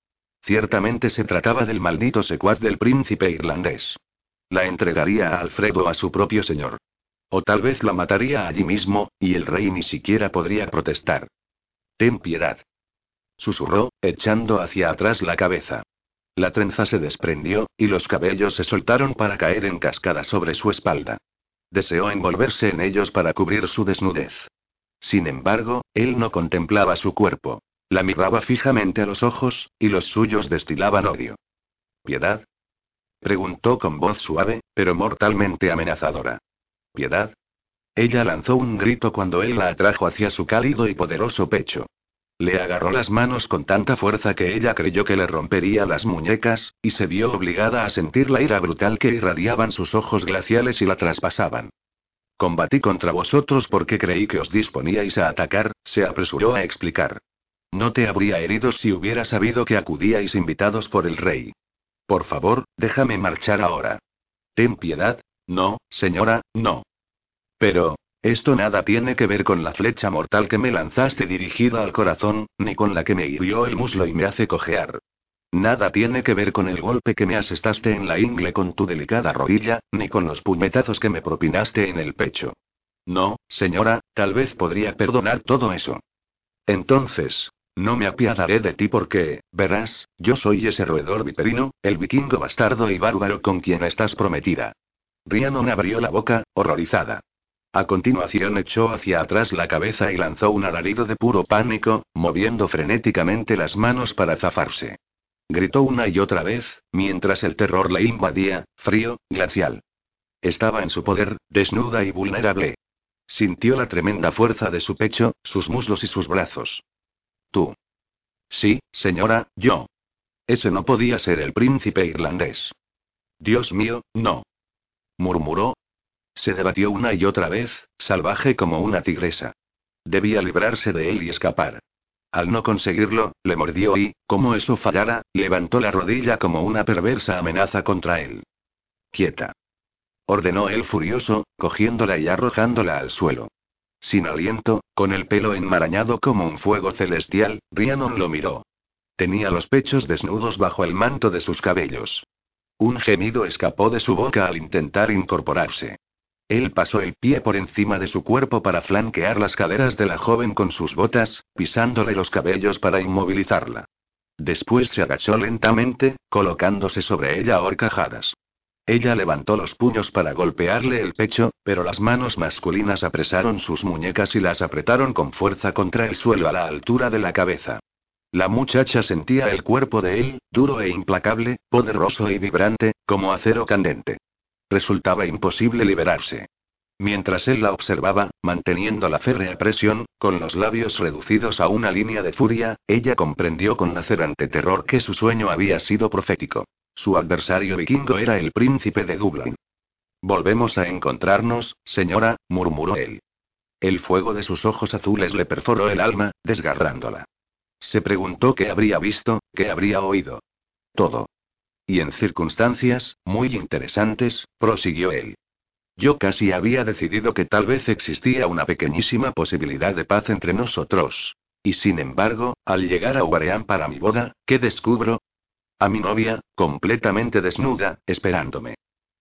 Ciertamente se trataba del maldito secuaz del príncipe irlandés. La entregaría a Alfredo a su propio señor. O tal vez la mataría allí mismo, y el rey ni siquiera podría protestar. Ten piedad. Susurró, echando hacia atrás la cabeza. La trenza se desprendió, y los cabellos se soltaron para caer en cascada sobre su espalda. Deseó envolverse en ellos para cubrir su desnudez. Sin embargo, él no contemplaba su cuerpo. La miraba fijamente a los ojos, y los suyos destilaban odio. ¿Piedad? Preguntó con voz suave, pero mortalmente amenazadora. ¿Piedad? Ella lanzó un grito cuando él la atrajo hacia su cálido y poderoso pecho. Le agarró las manos con tanta fuerza que ella creyó que le rompería las muñecas, y se vio obligada a sentir la ira brutal que irradiaban sus ojos glaciales y la traspasaban. Combatí contra vosotros porque creí que os disponíais a atacar, se apresuró a explicar. No te habría herido si hubiera sabido que acudíais invitados por el rey. Por favor, déjame marchar ahora. Ten piedad. No, señora, no. Pero, esto nada tiene que ver con la flecha mortal que me lanzaste dirigida al corazón, ni con la que me hirió el muslo y me hace cojear. Nada tiene que ver con el golpe que me asestaste en la ingle con tu delicada rodilla, ni con los puñetazos que me propinaste en el pecho. No, señora, tal vez podría perdonar todo eso. Entonces, no me apiadaré de ti porque, verás, yo soy ese roedor viperino, el vikingo bastardo y bárbaro con quien estás prometida. Rhiannon abrió la boca, horrorizada. A continuación echó hacia atrás la cabeza y lanzó un alarido de puro pánico, moviendo frenéticamente las manos para zafarse. Gritó una y otra vez, mientras el terror la invadía, frío, glacial. Estaba en su poder, desnuda y vulnerable. Sintió la tremenda fuerza de su pecho, sus muslos y sus brazos. Tú. Sí, señora, yo. Ese no podía ser el príncipe irlandés. Dios mío, no. Murmuró, se debatió una y otra vez, salvaje como una tigresa. Debía librarse de él y escapar. Al no conseguirlo, le mordió y, como eso fallara, levantó la rodilla como una perversa amenaza contra él. Quieta. Ordenó él furioso, cogiéndola y arrojándola al suelo. Sin aliento, con el pelo enmarañado como un fuego celestial, Rhiannon lo miró. Tenía los pechos desnudos bajo el manto de sus cabellos. Un gemido escapó de su boca al intentar incorporarse. Él pasó el pie por encima de su cuerpo para flanquear las caderas de la joven con sus botas, pisándole los cabellos para inmovilizarla. Después se agachó lentamente, colocándose sobre ella a horcajadas. Ella levantó los puños para golpearle el pecho, pero las manos masculinas apresaron sus muñecas y las apretaron con fuerza contra el suelo a la altura de la cabeza. La muchacha sentía el cuerpo de él, duro e implacable, poderoso y vibrante, como acero candente. Resultaba imposible liberarse. Mientras él la observaba, manteniendo la férrea presión, con los labios reducidos a una línea de furia, ella comprendió con lacerante terror que su sueño había sido profético. Su adversario vikingo era el príncipe de Dublín. Volvemos a encontrarnos, señora, murmuró él. El fuego de sus ojos azules le perforó el alma, desgarrándola. Se preguntó qué habría visto, qué habría oído. Todo. Y en circunstancias, muy interesantes, prosiguió él. Yo casi había decidido que tal vez existía una pequeñísima posibilidad de paz entre nosotros. Y sin embargo, al llegar a Ubareán para mi boda, ¿qué descubro? A mi novia, completamente desnuda, esperándome.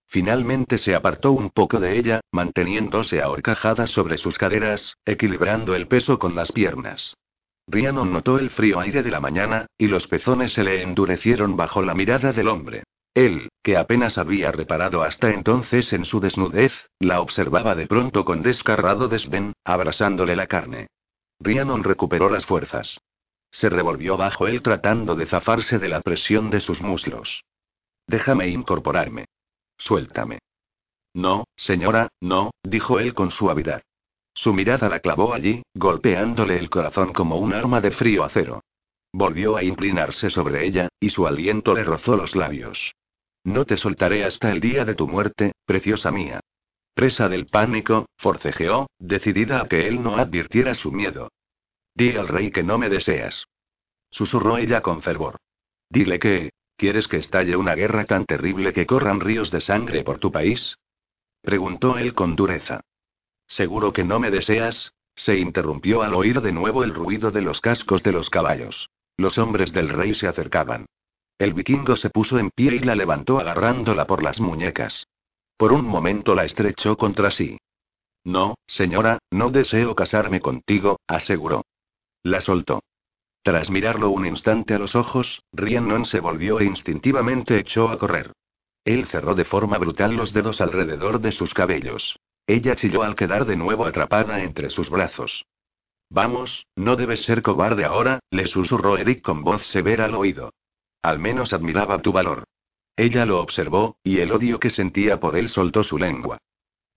Finalmente se apartó un poco de ella, manteniéndose a horcajadas sobre sus caderas, equilibrando el peso con las piernas. Rhiannon notó el frío aire de la mañana, y los pezones se le endurecieron bajo la mirada del hombre. Él, que apenas había reparado hasta entonces en su desnudez, la observaba de pronto con descarrado desdén, abrasándole la carne. Rhiannon recuperó las fuerzas. Se revolvió bajo él tratando de zafarse de la presión de sus muslos. Déjame incorporarme. Suéltame. No, señora, no, dijo él con suavidad. Su mirada la clavó allí, golpeándole el corazón como un arma de frío acero. Volvió a inclinarse sobre ella, y su aliento le rozó los labios. No te soltaré hasta el día de tu muerte, preciosa mía. Presa del pánico, forcejeó, decidida a que él no advirtiera su miedo. Di al rey que no me deseas. Susurró ella con fervor. Dile que, ¿quieres que estalle una guerra tan terrible que corran ríos de sangre por tu país? Preguntó él con dureza. ¿Seguro que no me deseas? Se interrumpió al oír de nuevo el ruido de los cascos de los caballos. Los hombres del rey se acercaban. El vikingo se puso en pie y la levantó agarrándola por las muñecas. Por un momento la estrechó contra sí. No, señora, no deseo casarme contigo, aseguró. La soltó. Tras mirarlo un instante a los ojos, Rhiannon se volvió e instintivamente echó a correr. Él cerró de forma brutal los dedos alrededor de sus cabellos. Ella chilló al quedar de nuevo atrapada entre sus brazos. Vamos, no debes ser cobarde ahora, le susurró Eric con voz severa al oído. Al menos admiraba tu valor. Ella lo observó, y el odio que sentía por él soltó su lengua.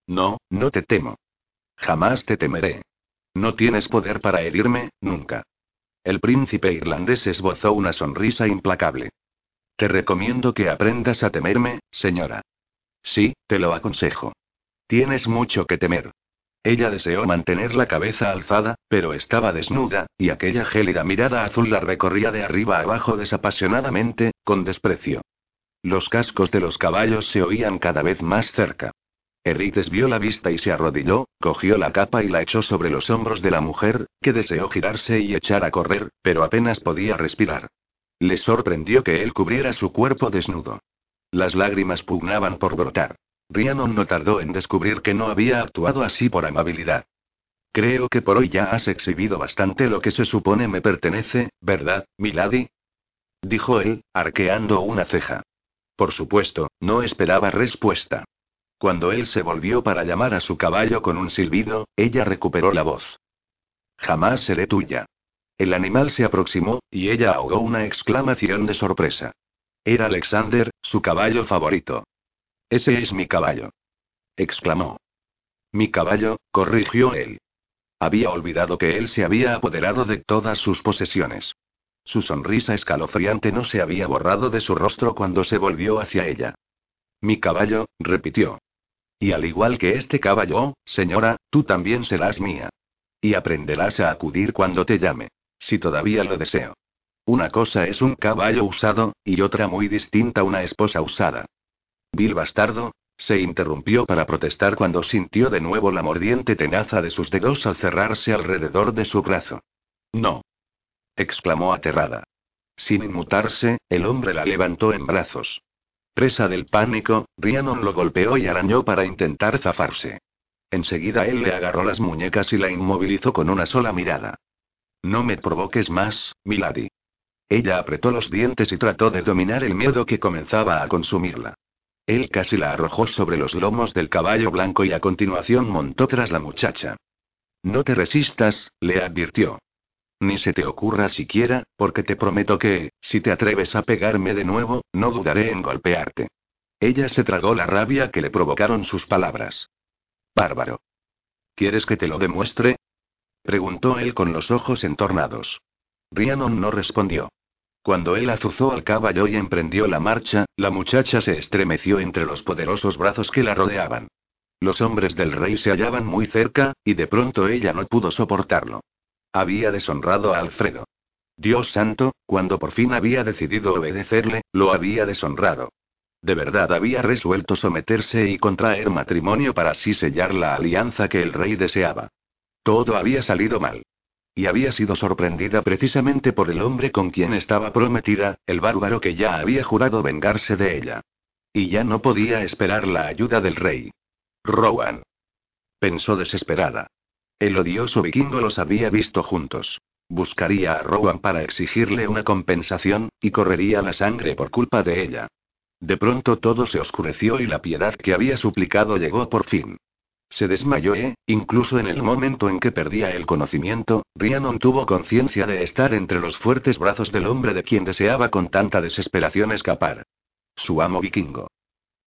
No, no te temo. Jamás te temeré. No tienes poder para herirme, nunca. El príncipe irlandés esbozó una sonrisa implacable. Te recomiendo que aprendas a temerme, señora. Sí, te lo aconsejo. Tienes mucho que temer. Ella deseó mantener la cabeza alzada, pero estaba desnuda, y aquella gélida mirada azul la recorría de arriba abajo desapasionadamente, con desprecio. Los cascos de los caballos se oían cada vez más cerca. Eric desvió la vista y se arrodilló, cogió la capa y la echó sobre los hombros de la mujer, que deseó girarse y echar a correr, pero apenas podía respirar. Le sorprendió que él cubriera su cuerpo desnudo. Las lágrimas pugnaban por brotar. Rhiannon no tardó en descubrir que no había actuado así por amabilidad. Creo que por hoy ya has exhibido bastante lo que se supone me pertenece, ¿verdad, milady? Dijo él, arqueando una ceja. Por supuesto, no esperaba respuesta. Cuando él se volvió para llamar a su caballo con un silbido, ella recuperó la voz. Jamás seré tuya. El animal se aproximó, y ella ahogó una exclamación de sorpresa. Era Alexander, su caballo favorito. Ese es mi caballo. exclamó. Mi caballo, corrigió él. Había olvidado que él se había apoderado de todas sus posesiones. Su sonrisa escalofriante no se había borrado de su rostro cuando se volvió hacia ella. Mi caballo, repitió. Y al igual que este caballo, señora, tú también serás mía. Y aprenderás a acudir cuando te llame. Si todavía lo deseo. Una cosa es un caballo usado, y otra muy distinta una esposa usada. Bill bastardo, se interrumpió para protestar cuando sintió de nuevo la mordiente tenaza de sus dedos al cerrarse alrededor de su brazo. No. exclamó aterrada. Sin inmutarse, el hombre la levantó en brazos. Presa del pánico, Rhiannon lo golpeó y arañó para intentar zafarse. Enseguida él le agarró las muñecas y la inmovilizó con una sola mirada. No me provoques más, Milady. Ella apretó los dientes y trató de dominar el miedo que comenzaba a consumirla. Él casi la arrojó sobre los lomos del caballo blanco y a continuación montó tras la muchacha. No te resistas, le advirtió. Ni se te ocurra siquiera, porque te prometo que, si te atreves a pegarme de nuevo, no dudaré en golpearte. Ella se tragó la rabia que le provocaron sus palabras. Bárbaro. ¿Quieres que te lo demuestre? Preguntó él con los ojos entornados. Rhiannon no respondió. Cuando él azuzó al caballo y emprendió la marcha, la muchacha se estremeció entre los poderosos brazos que la rodeaban. Los hombres del rey se hallaban muy cerca, y de pronto ella no pudo soportarlo. Había deshonrado a Alfredo. Dios santo, cuando por fin había decidido obedecerle, lo había deshonrado. De verdad había resuelto someterse y contraer matrimonio para así sellar la alianza que el rey deseaba. Todo había salido mal. Y había sido sorprendida precisamente por el hombre con quien estaba prometida, el bárbaro que ya había jurado vengarse de ella. Y ya no podía esperar la ayuda del rey. Rowan. Pensó desesperada. El odioso vikingo los había visto juntos. Buscaría a Rowan para exigirle una compensación, y correría la sangre por culpa de ella. De pronto todo se oscureció y la piedad que había suplicado llegó por fin. Se desmayó e, incluso en el momento en que perdía el conocimiento, Rhiannon tuvo conciencia de estar entre los fuertes brazos del hombre de quien deseaba con tanta desesperación escapar. Su amo vikingo.